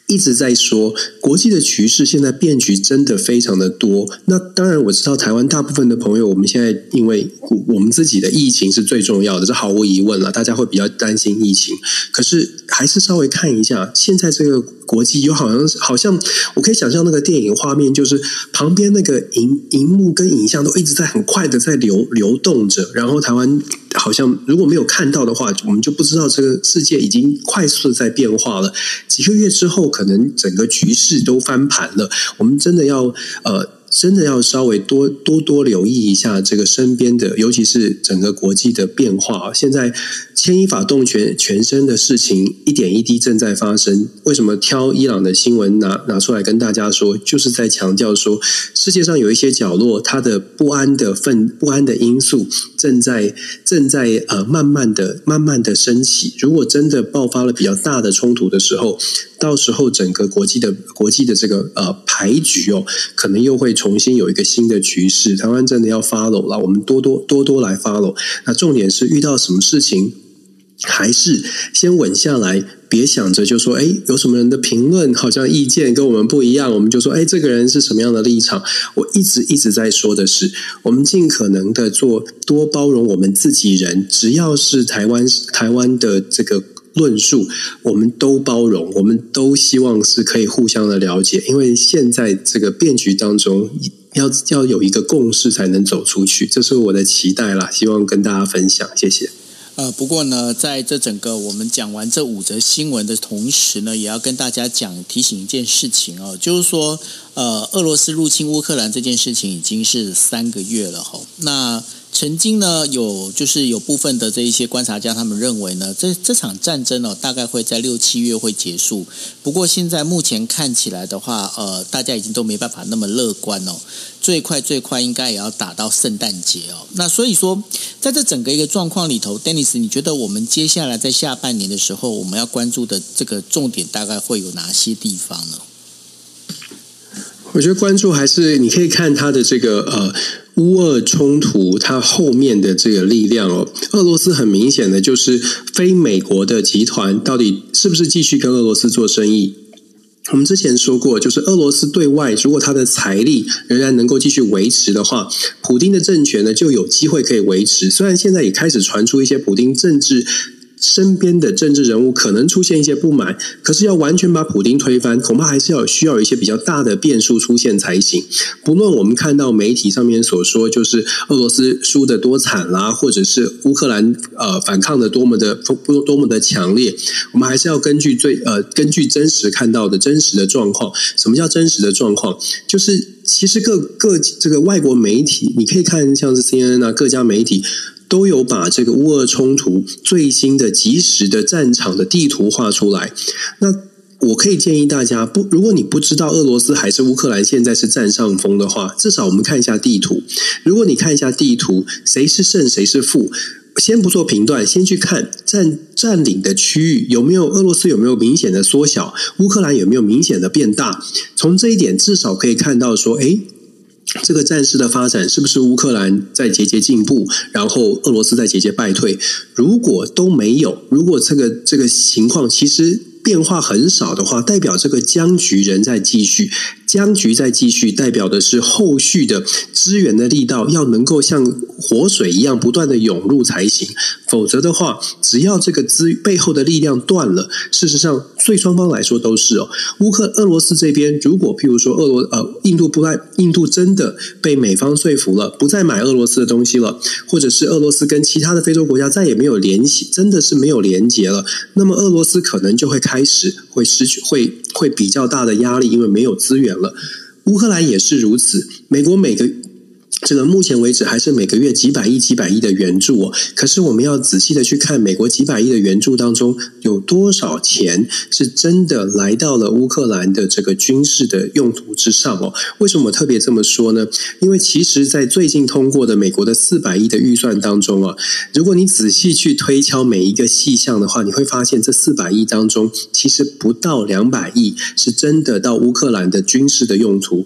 一直在说国际的局势，现在变局真的非常的多。那当然我知道台湾大部分的朋友，我们现在因为我们自己的疫情是最重要的，这毫无疑问了，大家会比较担心疫情。可是还是稍微看一下现在这个国际，有好像好像我可以想象那个电影画面，就是旁边那个荧荧幕跟影像都一直在很快的在流流动着，然后台湾。好像如果没有看到的话，我们就不知道这个世界已经快速的在变化了。几个月之后，可能整个局势都翻盘了。我们真的要呃。真的要稍微多多多留意一下这个身边的，尤其是整个国际的变化。现在牵一发动全全身的事情，一点一滴正在发生。为什么挑伊朗的新闻拿拿出来跟大家说？就是在强调说，世界上有一些角落，它的不安的氛不安的因素正在正在呃慢慢的慢慢的升起。如果真的爆发了比较大的冲突的时候，到时候整个国际的国际的这个呃牌局哦，可能又会重新有一个新的局势。台湾真的要 follow 了，我们多多多多来 follow。那重点是遇到什么事情，还是先稳下来，别想着就说，哎，有什么人的评论好像意见跟我们不一样，我们就说，哎，这个人是什么样的立场？我一直一直在说的是，我们尽可能的做多包容我们自己人，只要是台湾台湾的这个。论述，我们都包容，我们都希望是可以互相的了解，因为现在这个变局当中，要要有一个共识才能走出去，这是我的期待啦，希望跟大家分享，谢谢。呃，不过呢，在这整个我们讲完这五则新闻的同时呢，也要跟大家讲提醒一件事情哦，就是说，呃，俄罗斯入侵乌克兰这件事情已经是三个月了吼，那。曾经呢，有就是有部分的这一些观察家，他们认为呢，这这场战争呢，大概会在六七月会结束。不过现在目前看起来的话，呃，大家已经都没办法那么乐观哦。最快最快应该也要打到圣诞节哦。那所以说，在这整个一个状况里头，Dennis，你觉得我们接下来在下半年的时候，我们要关注的这个重点大概会有哪些地方呢？我觉得关注还是你可以看他的这个呃。乌俄冲突，它后面的这个力量哦，俄罗斯很明显的就是非美国的集团到底是不是继续跟俄罗斯做生意？我们之前说过，就是俄罗斯对外如果他的财力仍然能够继续维持的话，普丁的政权呢就有机会可以维持。虽然现在也开始传出一些普丁政治。身边的政治人物可能出现一些不满，可是要完全把普丁推翻，恐怕还是要需要一些比较大的变数出现才行。不论我们看到媒体上面所说，就是俄罗斯输得多惨啦，或者是乌克兰呃反抗的多么的多多么的强烈，我们还是要根据最呃根据真实看到的真实的状况。什么叫真实的状况？就是其实各各这个外国媒体，你可以看像是 CNN 啊，各家媒体。都有把这个乌俄冲突最新的、即时的战场的地图画出来。那我可以建议大家，不，如果你不知道俄罗斯还是乌克兰现在是占上风的话，至少我们看一下地图。如果你看一下地图，谁是胜，谁是负，先不做评断，先去看占占领的区域有没有俄罗斯有没有明显的缩小，乌克兰有没有明显的变大。从这一点，至少可以看到说，诶。这个战事的发展是不是乌克兰在节节进步，然后俄罗斯在节节败退？如果都没有，如果这个这个情况其实变化很少的话，代表这个僵局仍在继续。僵局在继续，代表的是后续的资源的力道要能够像活水一样不断的涌入才行。否则的话，只要这个资背后的力量断了，事实上对双方来说都是哦。乌克俄罗斯这边，如果譬如说俄罗呃印度不来，印度真的被美方说服了，不再买俄罗斯的东西了，或者是俄罗斯跟其他的非洲国家再也没有联系，真的是没有连结了，那么俄罗斯可能就会开开始会失去会会比较大的压力，因为没有资源。了，乌克兰也是如此。美国每个。这个目前为止还是每个月几百亿、几百亿的援助哦。可是我们要仔细的去看，美国几百亿的援助当中，有多少钱是真的来到了乌克兰的这个军事的用途之上哦？为什么我特别这么说呢？因为其实，在最近通过的美国的四百亿的预算当中啊，如果你仔细去推敲每一个细项的话，你会发现这四百亿当中，其实不到两百亿是真的到乌克兰的军事的用途。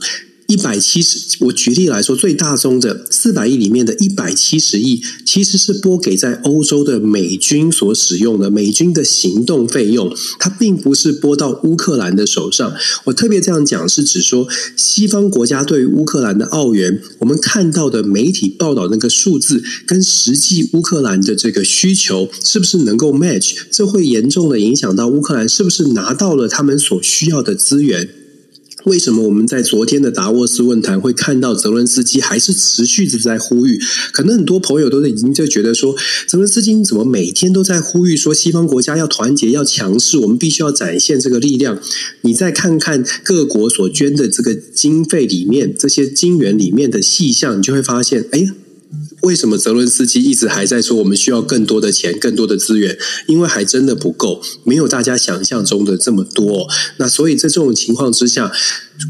一百七十，我举例来说，最大宗的四百亿里面的一百七十亿，其实是拨给在欧洲的美军所使用的美军的行动费用，它并不是拨到乌克兰的手上。我特别这样讲，是指说西方国家对于乌克兰的澳元，我们看到的媒体报道那个数字，跟实际乌克兰的这个需求是不是能够 match？这会严重的影响到乌克兰是不是拿到了他们所需要的资源。为什么我们在昨天的达沃斯论坛会看到泽伦斯基还是持续的在呼吁？可能很多朋友都已经就觉得说，泽伦斯基怎么每天都在呼吁说西方国家要团结、要强势，我们必须要展现这个力量。你再看看各国所捐的这个经费里面，这些金元里面的细项，你就会发现，哎。为什么泽伦斯基一直还在说我们需要更多的钱、更多的资源？因为还真的不够，没有大家想象中的这么多。那所以在这种情况之下，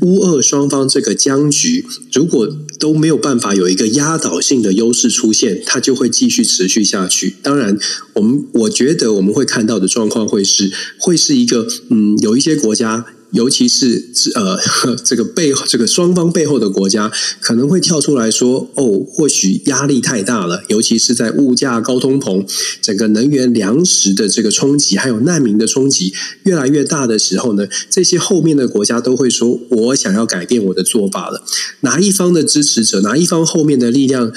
乌俄双方这个僵局，如果都没有办法有一个压倒性的优势出现，它就会继续持续下去。当然，我们我觉得我们会看到的状况会是，会是一个嗯，有一些国家。尤其是呃，这个背这个双方背后的国家可能会跳出来说：“哦，或许压力太大了。”尤其是在物价高通膨、整个能源粮食的这个冲击，还有难民的冲击越来越大的时候呢，这些后面的国家都会说：“我想要改变我的做法了。”哪一方的支持者，哪一方后面的力量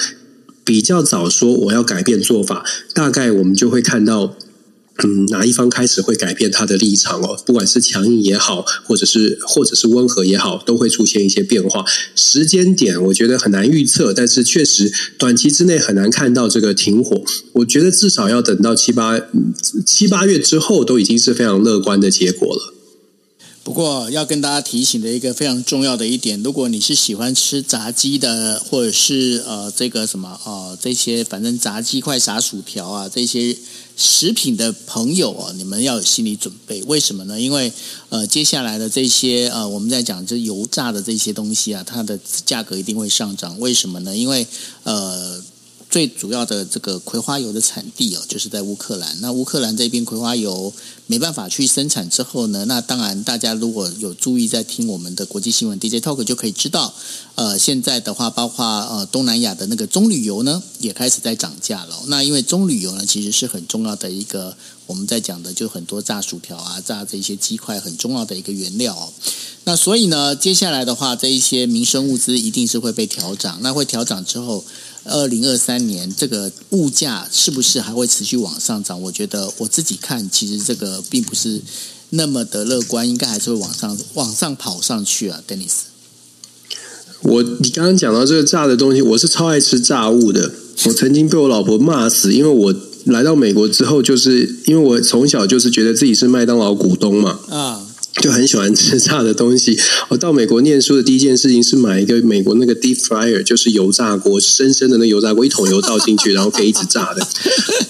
比较早说我要改变做法，大概我们就会看到。嗯，哪一方开始会改变他的立场哦？不管是强硬也好，或者是或者是温和也好，都会出现一些变化。时间点我觉得很难预测，但是确实短期之内很难看到这个停火。我觉得至少要等到七八七八月之后，都已经是非常乐观的结果了。不过要跟大家提醒的一个非常重要的一点，如果你是喜欢吃炸鸡的，或者是呃这个什么呃这些反正炸鸡块、炸薯条啊这些。食品的朋友啊，你们要有心理准备。为什么呢？因为呃，接下来的这些呃，我们在讲这油炸的这些东西啊，它的价格一定会上涨。为什么呢？因为呃。最主要的这个葵花油的产地哦，就是在乌克兰。那乌克兰这边葵花油没办法去生产之后呢，那当然大家如果有注意在听我们的国际新闻 DJ Talk 就可以知道，呃，现在的话，包括呃东南亚的那个棕榈油呢，也开始在涨价了。那因为棕榈油呢，其实是很重要的一个我们在讲的，就很多炸薯条啊、炸这些鸡块很重要的一个原料哦。那所以呢，接下来的话，这一些民生物资一定是会被调涨。那会调涨之后。二零二三年这个物价是不是还会持续往上涨？我觉得我自己看，其实这个并不是那么的乐观，应该还是会往上往上跑上去啊，Dennis。我你刚刚讲到这个炸的东西，我是超爱吃炸物的。我曾经被我老婆骂死，因为我来到美国之后，就是因为我从小就是觉得自己是麦当劳股东嘛。啊。就很喜欢吃炸的东西。我到美国念书的第一件事情是买一个美国那个 deep fryer，就是油炸锅，深深的那油炸锅，一桶油倒进去，然后可以一直炸的。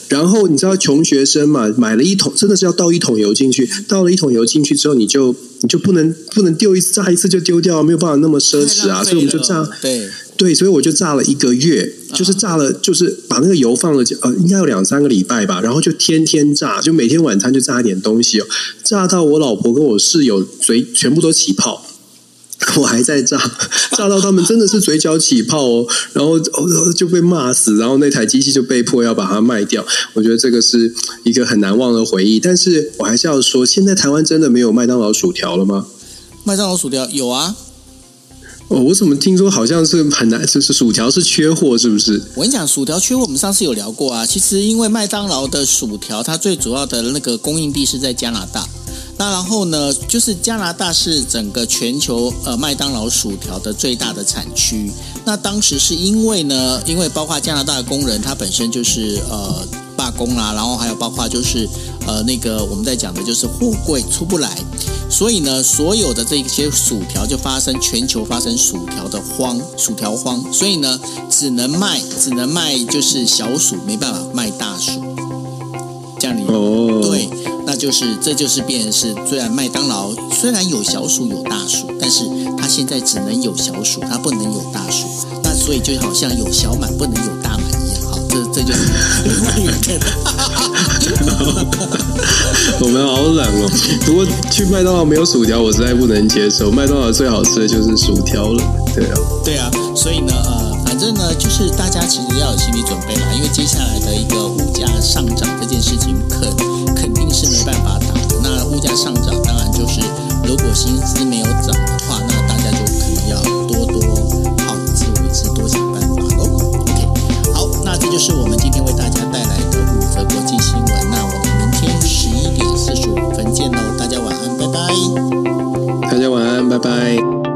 然后你知道穷学生嘛，买了一桶，真的是要倒一桶油进去。倒了一桶油进去之后，你就你就不能不能丢一次炸一次就丢掉，没有办法那么奢侈啊，所以我们就炸。对。对，所以我就炸了一个月，就是炸了，就是把那个油放了，呃，应该有两三个礼拜吧，然后就天天炸，就每天晚餐就炸一点东西哦，炸到我老婆跟我室友嘴全部都起泡，我还在炸，炸到他们真的是嘴角起泡哦，然后就被骂死，然后那台机器就被迫要把它卖掉。我觉得这个是一个很难忘的回忆，但是我还是要说，现在台湾真的没有麦当劳薯条了吗？麦当劳薯条有啊。哦，我怎么听说好像是很难，就是薯条是缺货，是不是？我跟你讲，薯条缺货，我们上次有聊过啊。其实因为麦当劳的薯条，它最主要的那个供应地是在加拿大。那然后呢，就是加拿大是整个全球呃麦当劳薯条的最大的产区。那当时是因为呢，因为包括加拿大的工人，他本身就是呃罢工啦，然后还有包括就是呃那个我们在讲的就是货柜出不来。所以呢，所有的这些薯条就发生全球发生薯条的荒，薯条荒。所以呢，只能卖，只能卖就是小薯，没办法卖大薯。这样你哦，对，那就是这就是变成是，虽然麦当劳虽然有小薯有大薯，但是它现在只能有小薯，它不能有大薯。那所以就好像有小满不能有大满。这就是，我们好冷哦。不过去麦当劳没有薯条，我实在不能接受。麦当劳最好吃的就是薯条了。对啊，对啊。所以呢，呃，反正呢，就是大家其实要有心理准备啦，因为接下来的一个物价上涨这件事情，肯肯定是没办法打的。那物价上涨，当然就是如果薪资没有涨。这就是我们今天为大家带来的五则国际新闻。那我们明天十一点四十五分见喽大家晚安拜拜。大家晚安拜拜。